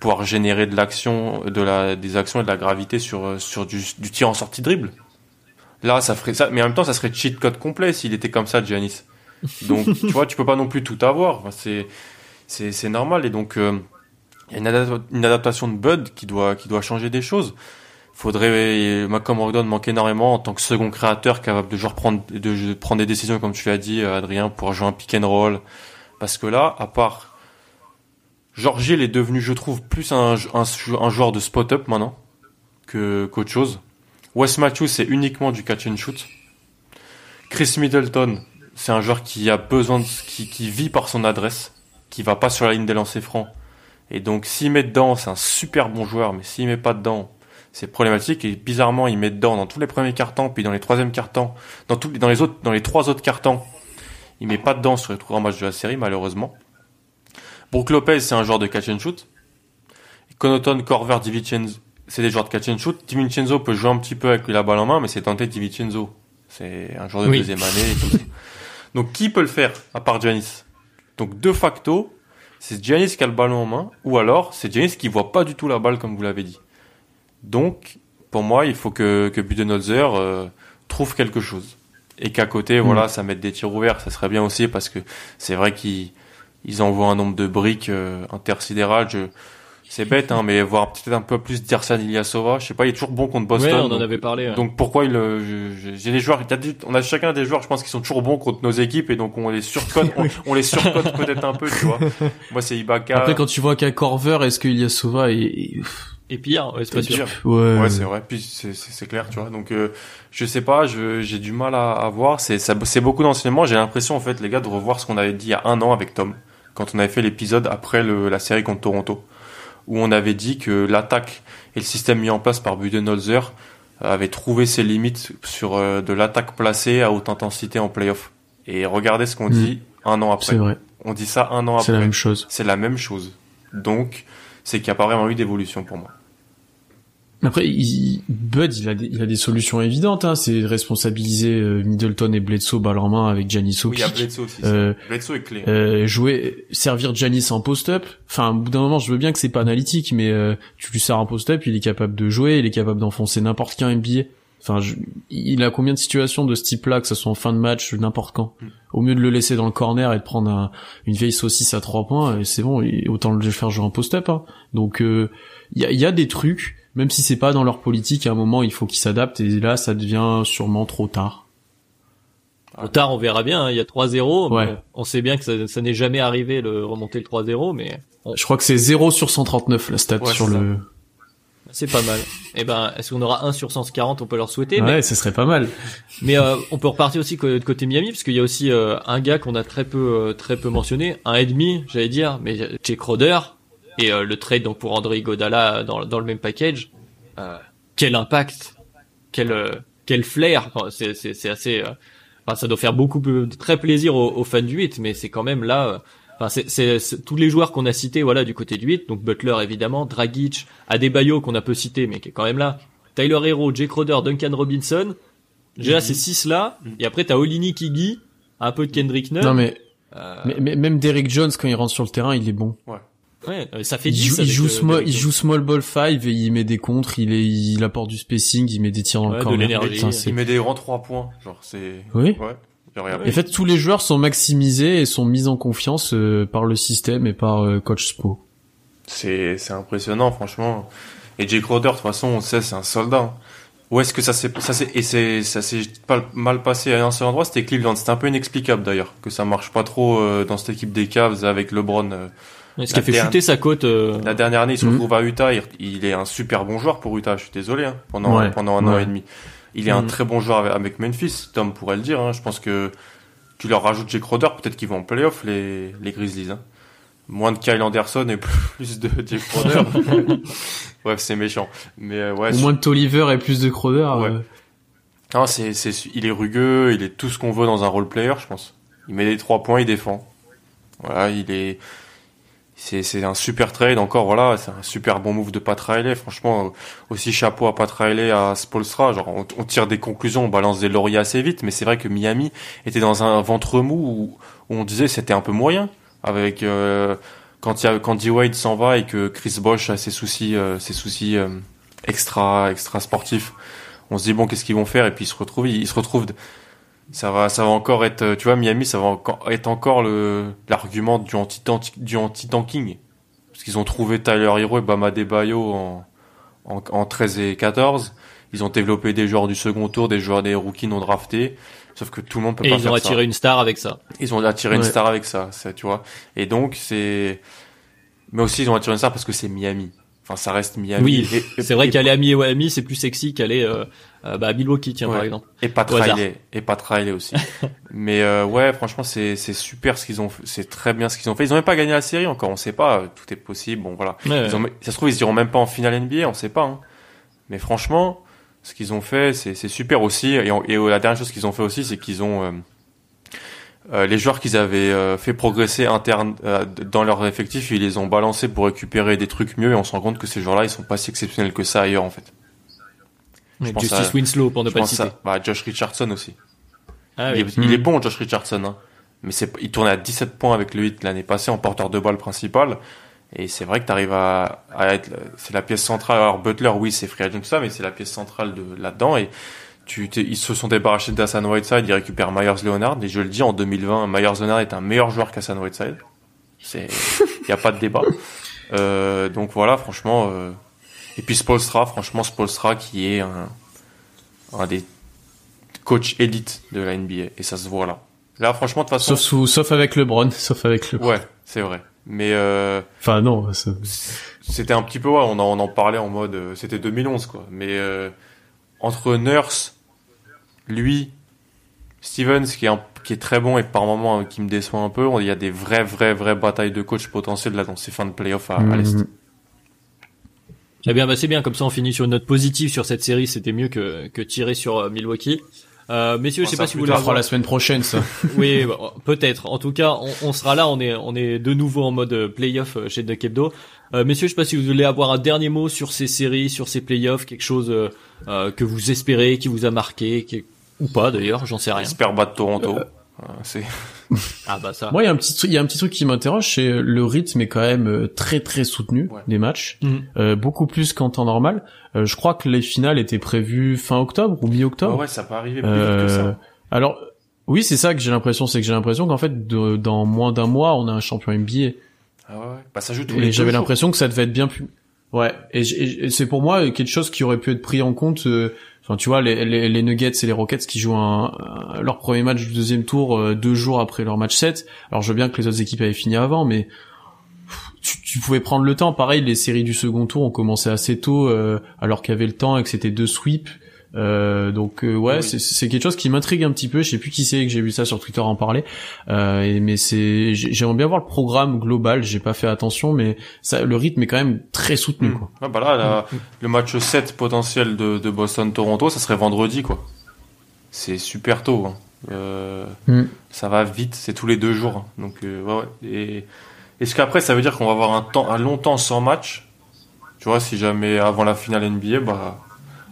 pouvoir générer de l'action, de la, des actions et de la gravité sur, sur du, du tir en sortie dribble. Là, ça ferait ça, mais en même temps, ça serait cheat code complet s'il était comme ça, Giannis. Donc, tu vois, tu peux pas non plus tout avoir. c'est, c'est, c'est normal. Et donc, euh, il y a une, adaptation de Bud qui doit, qui doit changer des choses. Faudrait, Malcolm Brogdon manque énormément en tant que second créateur capable de jouer prendre, de prendre des décisions, comme tu l'as dit, Adrien, pour jouer un pick and roll. Parce que là, à part George est devenu, je trouve, plus un, joueur de spot-up maintenant que qu'autre chose. Wes Matthews, c'est uniquement du catch and shoot. Chris Middleton, c'est un joueur qui a besoin qui, vit par son adresse, qui va pas sur la ligne des lancers francs. Et donc, s'il met dedans, c'est un super bon joueur, mais s'il met pas dedans, c'est problématique. Et bizarrement, il met dedans dans tous les premiers cartons, puis dans les troisièmes cartons, dans les autres, dans les trois autres cartons, il met pas dedans sur les trois matchs de la série, malheureusement. Brook Lopez, c'est un joueur de catch and shoot. Conoton, Corver, DiVincenzo, c'est des joueurs de catch and shoot. DiVincenzo peut jouer un petit peu avec la balle en main, mais c'est tenté DiVincenzo. C'est un joueur de deuxième année. Donc qui peut le faire à part Giannis? Donc de facto, c'est Giannis qui a le ballon en main, ou alors c'est Giannis qui voit pas du tout la balle comme vous l'avez dit. Donc, pour moi, il faut que, que Budenholzer euh, trouve quelque chose. Et qu'à côté, voilà, ça mette des tirs ouverts, ça serait bien aussi parce que c'est vrai qu'ils ils envoient un nombre de briques euh, intersidérales. Je, c'est bête, hein, mais voir peut-être un peu plus d'Irsan Ilyasova. Je sais pas, il est toujours bon contre Boston. Ouais, on en donc- avait parlé. ouais. donc pourquoi il, euh, j'ai des joueurs, on a chacun des joueurs, je pense, qui sont toujours bons contre nos équipes et donc on les surcote, on, on les surcote peut-être un peu, tu vois. Moi c'est Ibaka. Après, quand tu vois qu'à Corver, est-ce qu'il y a Sova et, et- Et pire, ouais, c'est pas C'est sûr. pire. ouais, Ouais, c'est vrai. Puis c'est clair, tu vois. Donc euh, je sais pas, j'ai du mal à, à voir. C'est beaucoup d'enseignements. J'ai l'impression en fait, les gars, de revoir ce qu'on avait dit il y a un an avec Tom, quand on avait fait l'épisode après le, la série contre Toronto, où on avait dit que l'attaque et le système mis en place par Budenholzer avaient trouvé ses limites sur euh, de l'attaque placée à haute intensité en playoff. Et regardez ce qu'on Mm. dit un an c'est après. vrai. On dit ça un an C'est la après. même chose. C'est la même chose. Donc c'est qu'il n'y a pas vraiment eu d'évolution pour moi. Après, il- Bud, il a des, il a des solutions évidentes. Hein. C'est responsabiliser euh, Middleton et Bledsoe balle en main avec Giannis au Oui, pic. Bledsoe aussi. Euh, Bledsoe est clé. Euh, jouer, servir Giannis en post-up. Enfin, au bout d'un moment, je veux bien que c'est pas analytique, mais euh, tu lui sers un post-up, il est capable de jouer, il est capable d'enfoncer n'importe quel NBA. Enfin, je- il a combien de situations de ce type-là, que ce soit en fin de match, n'importe quand? Mm. Au mieux de le laisser dans le corner et de prendre un- une vieille saucisse à trois points, c'est bon, autant le faire jouer en post-up. hein. Donc, euh, il y, a, il y a des trucs, même si c'est pas dans leur politique, à un moment, il faut qu'ils s'adaptent, et là, ça devient sûrement trop tard. Trop tard, on verra bien. hein. Il y a 3-0. Ouais. mais On sait bien que ça, ça n'est jamais arrivé le remonter le 3-0, mais Je crois que c'est 0 sur 139 la stat Ouais, sur c'est le. c'est pas mal. Et ben, est-ce qu'on aura 1 sur 140 On peut leur souhaiter. Ouais, mais ce serait pas mal. mais euh, on peut repartir aussi de côté Miami, parce qu'il y a aussi euh, un gars qu'on a très peu euh, très peu mentionné, un et demi, j'allais dire, mais chez Crowder et euh, le trade donc pour André Godala dans, dans le même package. Euh, quel impact, quel euh, quel flair. Enfin, c'est c'est c'est assez. euh, Enfin, ça doit faire beaucoup de très plaisir aux, aux fans du 8, mais c'est quand même là. euh, Enfin, c'est, c'est, c'est- tous les joueurs qu'on a cités, voilà, du côté du 8. Donc Butler évidemment, Dragic, Adebayo qu'on a peu cité, mais qui est quand même là. Tyler Hero, Jay Crowder, Duncan Robinson. Déjà ces six là. Et après t'as Olini Kigi, un peu de Kendrick Nunn. Non mais, Euh, mais, mais même Derrick Jones quand il rentre sur le terrain, il est bon. ouais, euh, ça fait Il 10 joue, il avec, joue euh, small, il joue small ball 5 et il met des contres, il est, il apporte du spacing, il met des tirs dans Ouais, le corner. Putain, Il met des grands trois points, genre c'est. Oui. Ouais. Il Et en fait, tous les joueurs sont maximisés et sont mis en confiance euh, par le système et par euh, coach Spo. C'est c'est impressionnant, franchement. Et Jay Crowder, de toute façon, on sait, c'est un soldat. Où est-ce que ça s'est ça s'est et c'est ça s'est pas mal passé à un seul endroit, c'était Cleveland. C'était un peu inexplicable d'ailleurs que ça marche pas trop euh, dans cette équipe des Cavs avec LeBron. Ouais, Ce qui a fait dernière- chuter sa cote. euh, La dernière année, il se Mhm. retrouve à Utah. Il, il est un super bon joueur pour Utah. Je suis désolé. Hein, pendant Ouais, pendant un an ouais. et demi, il est un Mhm. très bon joueur avec, Memphis. Tom pourrait le dire. Hein. Je pense que tu leur rajoutes Jay Crowder, peut-être qu'ils vont en playoff les les Grizzlies. Hein. Moins de Kyle Anderson et plus de Jay Crowder. Bref, c'est méchant. Mais euh, ouais, Au moins de Tolliver et plus de Crowder. Ouais. euh, non, c'est c'est il est rugueux. Il est tout ce qu'on veut dans un role player, je pense. Il met des trois points, il défend. Voilà, il est c'est un super trade encore voilà c'est un super bon move de Pat Riley. Franchement euh, aussi chapeau à Pat Riley à Spolstra. Genre on, on tire des conclusions on balance des lauriers assez vite mais c'est vrai que Miami était dans un ventre mou où, où on disait c'était un peu moyen. Avec euh, quand il y a quand D Wade s'en va et que Chris Bosh a ses soucis euh, ses soucis euh, extra extra sportifs on se dit bon qu'est-ce qu'ils vont faire? Et puis ils se retrouvent ils, se retrouvent ça va ça va encore être euh, tu vois Miami ça va encore être encore le l'argument du anti du anti tanking parce qu'ils ont trouvé Tyler Hero et Bama Debayo en, en en 13 et 14 ils ont développé des joueurs du second tour des joueurs des rookies non draftés sauf que tout le monde peut et pas ils faire ont ça attiré une star avec ça. ils ont attiré une star avec ça, ça, tu vois. Et donc, c'est, mais aussi, ils ont attiré une star parce que c'est Miami. Enfin, ça reste Miami. Oui, C'est vrai qu'aller à Miami, c'est plus sexy qu'aller euh, euh, bah, Milwaukee, tiens, Ouais. par exemple. Et hasard. Riley. Et Pat Riley aussi. Mais euh, ouais, franchement, c'est c'est super ce qu'ils ont fait. C'est très bien ce qu'ils ont fait. Ils ont même pas gagné la série encore. On sait pas. euh, Tout est possible. Bon, voilà. Ouais, Ils ont- ça se trouve, ils iront même pas en finale NBA. On sait pas. Hein. Mais franchement, ce qu'ils ont fait, c'est c'est super aussi. Et, et la dernière chose qu'ils ont fait aussi, c'est qu'ils ont euh, euh, les joueurs qu'ils avaient euh, fait progresser interne euh, dans leur effectif, ils les ont balancés pour récupérer des trucs mieux. Et on se rend compte que ces joueurs-là, ils sont pas si exceptionnels que ça ailleurs en fait. Pense Justice à- Winslow, pour ne Je pas le citer. à bah, Josh Richardson aussi. Ah, il, est, il Mm. est bon, Josh Richardson. Hein. Mais c'est, il tournait à 17 points avec le hit l'année passée en porteur de balle principal. Et c'est vrai que tu arrives à, à, être, c'est la pièce centrale. Alors Butler, oui, c'est free agent tout ça, mais c'est la pièce centrale de là-dedans. Et tu, ils se sont débarrassés d'Hassan Whiteside, ils récupèrent Myers Leonard. Et je le dis, en 2020, Myers Leonard est un meilleur joueur qu'Hassan Whiteside. C'est, y a pas de débat. Euh, donc voilà, franchement. Euh... Et puis Spolstra, franchement, Spolstra qui est un, un des coachs élites de la NBA. Et ça se voit là. Là, franchement, de toute façon. Sauf, sous, sauf avec LeBron, sauf avec LeBron. Ouais, c'est vrai. Mais euh, enfin non, c'était un petit peu ouais, on en, on en parlait en mode euh, c'était 2011 quoi. Mais euh, entre Nurse, lui, Stevens qui est un, qui est très bon et par moments qui me déçoit un peu, il y a des vraies vraies vraies batailles de coach potentielles là dans ces fins de playoff à, à l'est. Mhm. Eh bien, bah c'est bien, comme ça on finit sur une note positive sur cette série, c'était mieux que, que tirer sur euh, Milwaukee. Euh, messieurs, je sais pas si vous voulez. Avoir... la semaine prochaine, ça. oui, bah, peut-être. En tout cas, on, on, sera là. On est, on est de nouveau en mode playoff euh, chez Duck Hebdo. Euh, messieurs, je sais pas si vous voulez avoir un dernier mot sur ces séries, sur ces playoffs, quelque chose euh, que vous espérez, qui vous a marqué, qui... ou pas d'ailleurs, j'en sais rien. J'espère battre Toronto. C'est. ah bah ça. Moi, il y a un petit, il y a un petit truc qui m'interroge, c'est le rythme est quand même très très soutenu Ouais. des matchs, Mhm. euh, beaucoup plus qu'en temps normal. Euh, je crois que les finales étaient prévues fin octobre ou mi-octobre. ouais, ça peut arriver plus vite que ça. Euh, alors, oui, c'est ça que j'ai l'impression, c'est que j'ai l'impression qu'en fait, de- dans moins d'un mois, on a un champion NBA. Ah ouais, ouais. Bah ça joue tous Et j'avais l'impression que ça devait être bien plus. Ouais. Et- et c'est pour moi quelque chose qui aurait pu être pris en compte. euh, Tu vois, les, Nuggets et les Rockets qui jouent leur premier match du deuxième tour euh, deux jours après leur match 7. Alors, je veux bien que les autres équipes avaient fini avant, mais tu pouvais prendre le temps. Pareil, les séries du second tour ont commencé assez tôt, euh, alors qu'il y avait le temps et que c'était deux sweeps. Euh, donc euh, ouais, Oui. c'est- c'est quelque chose qui m'intrigue un petit peu. Je sais plus qui c'est que j'ai vu ça sur Twitter en parler. Euh, et- mais c'est, j'ai- j'aimerais bien voir le programme global. J'ai pas fait attention, mais ça, le rythme est quand même très soutenu. Mm. Quoi. Ah bah là, là, le match 7 potentiel de, de Boston-Toronto, ça serait vendredi, quoi. C'est super tôt. Hein. Euh, Mm. Ça va vite, c'est tous les deux jours. hein. Donc, euh, ouais, ouais. Et est-ce qu'après, ça veut dire qu'on va avoir un temps, un long temps sans match? Tu vois, si jamais avant la finale NBA, bah,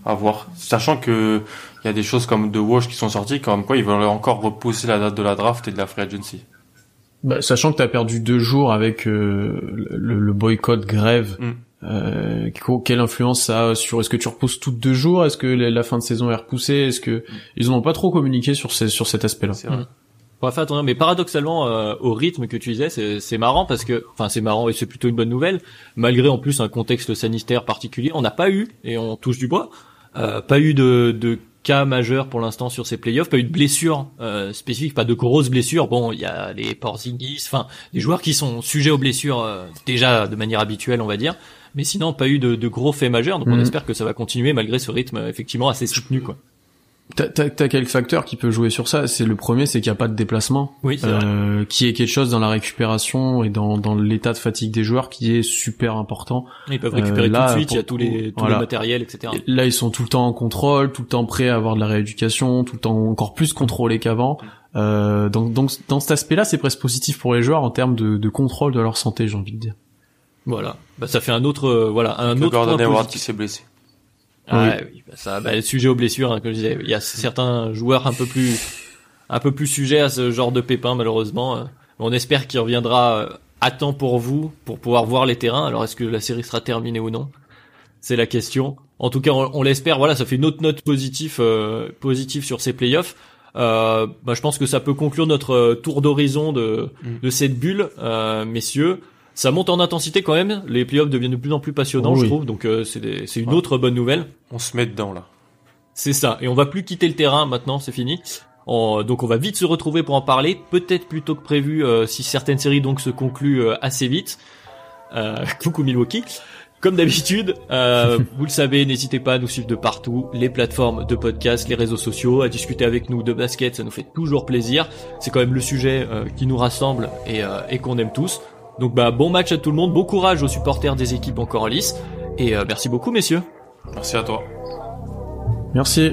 à voir. Sachant que il y a des choses comme The Wash qui sont sorties, comme quoi ils veulent encore repousser la date de la draft et de la free agency. Bah, sachant que t'as perdu deux jours avec euh, le, le boycott grève. Mm. Euh, qu- quelle influence ça a sur est-ce que tu repousses toutes deux jours? Est-ce que la, la fin de saison est repoussée? Est-ce que ils n'ont pas trop communiqué sur ces, sur cet aspect-là C'est vrai. Mm. On va faire attention, mais paradoxalement, euh, au rythme que tu disais, c'est c'est marrant parce que, enfin, c'est marrant et c'est plutôt une bonne nouvelle, malgré en plus un contexte sanitaire particulier. On n'a pas eu, et on touche du bois, euh, pas eu de, de cas majeurs pour l'instant sur ces playoffs, pas eu de blessures euh, spécifiques, pas de grosses blessures. Bon, il y a les Porzingis, enfin, des joueurs qui sont sujets aux blessures euh, déjà de manière habituelle, on va dire. Mais sinon, pas eu de, de gros faits majeurs, donc on Mhm. espère que ça va continuer malgré ce rythme effectivement assez soutenu, quoi. T'as, t'as, t'as quelques facteurs qui peuvent jouer sur ça? C'est le premier, c'est qu'il n'y a pas de déplacement, Oui, c'est vrai. euh, qui est quelque chose dans la récupération et dans, dans l'état de fatigue des joueurs qui est super important. Ils peuvent récupérer euh, là, tout de suite, il y a tous les, tous voilà. les matériels, etc. Et Là, ils sont tout le temps en contrôle, tout le temps prêts à avoir de la rééducation, tout le temps encore plus contrôlés qu'avant. Euh, donc, donc, dans cet aspect-là, c'est presque positif pour les joueurs en termes de, de contrôle de leur santé, j'ai envie de dire. Voilà. Bah, ça fait un autre, euh, voilà, un Le autre Gordon point Hayward qui s'est blessé. Ah, ouais, oui, bah, ça, bah, sujet aux blessures, hein, comme je disais. Il y a certains joueurs un peu plus, un peu plus sujets à ce genre de pépins, malheureusement. euh. On espère qu'il reviendra euh, à temps pour vous, pour pouvoir voir les terrains. Alors, est-ce que la série sera terminée ou non? C'est la question. En tout cas, on, on l'espère. Voilà, ça fait une autre note positive, euh, positive sur ces playoffs. Euh, bah, je pense que ça peut conclure notre euh, tour d'horizon de, Mm. de cette bulle, euh, messieurs. Ça monte en intensité quand même. Les playoffs deviennent de plus en plus passionnants, je trouve. Donc euh, c'est des- c'est une Ouais. autre bonne nouvelle. On se met dedans, là. C'est ça. Et on va plus quitter le terrain maintenant, c'est fini. On- donc on va vite se retrouver pour en parler, peut-être plus tôt que prévu euh, si certaines séries donc se concluent euh, assez vite. Euh, coucou Milwaukee. Comme d'habitude, euh, vous le savez, n'hésitez pas à nous suivre de partout, les plateformes de podcast, les réseaux sociaux, à discuter avec nous de basket, ça nous fait toujours plaisir. C'est quand même le sujet euh, qui nous rassemble et, euh, et qu'on aime tous. Donc bah bon match à tout le monde, bon courage aux supporters des équipes encore en lice et euh, merci beaucoup messieurs. Merci à toi. Merci.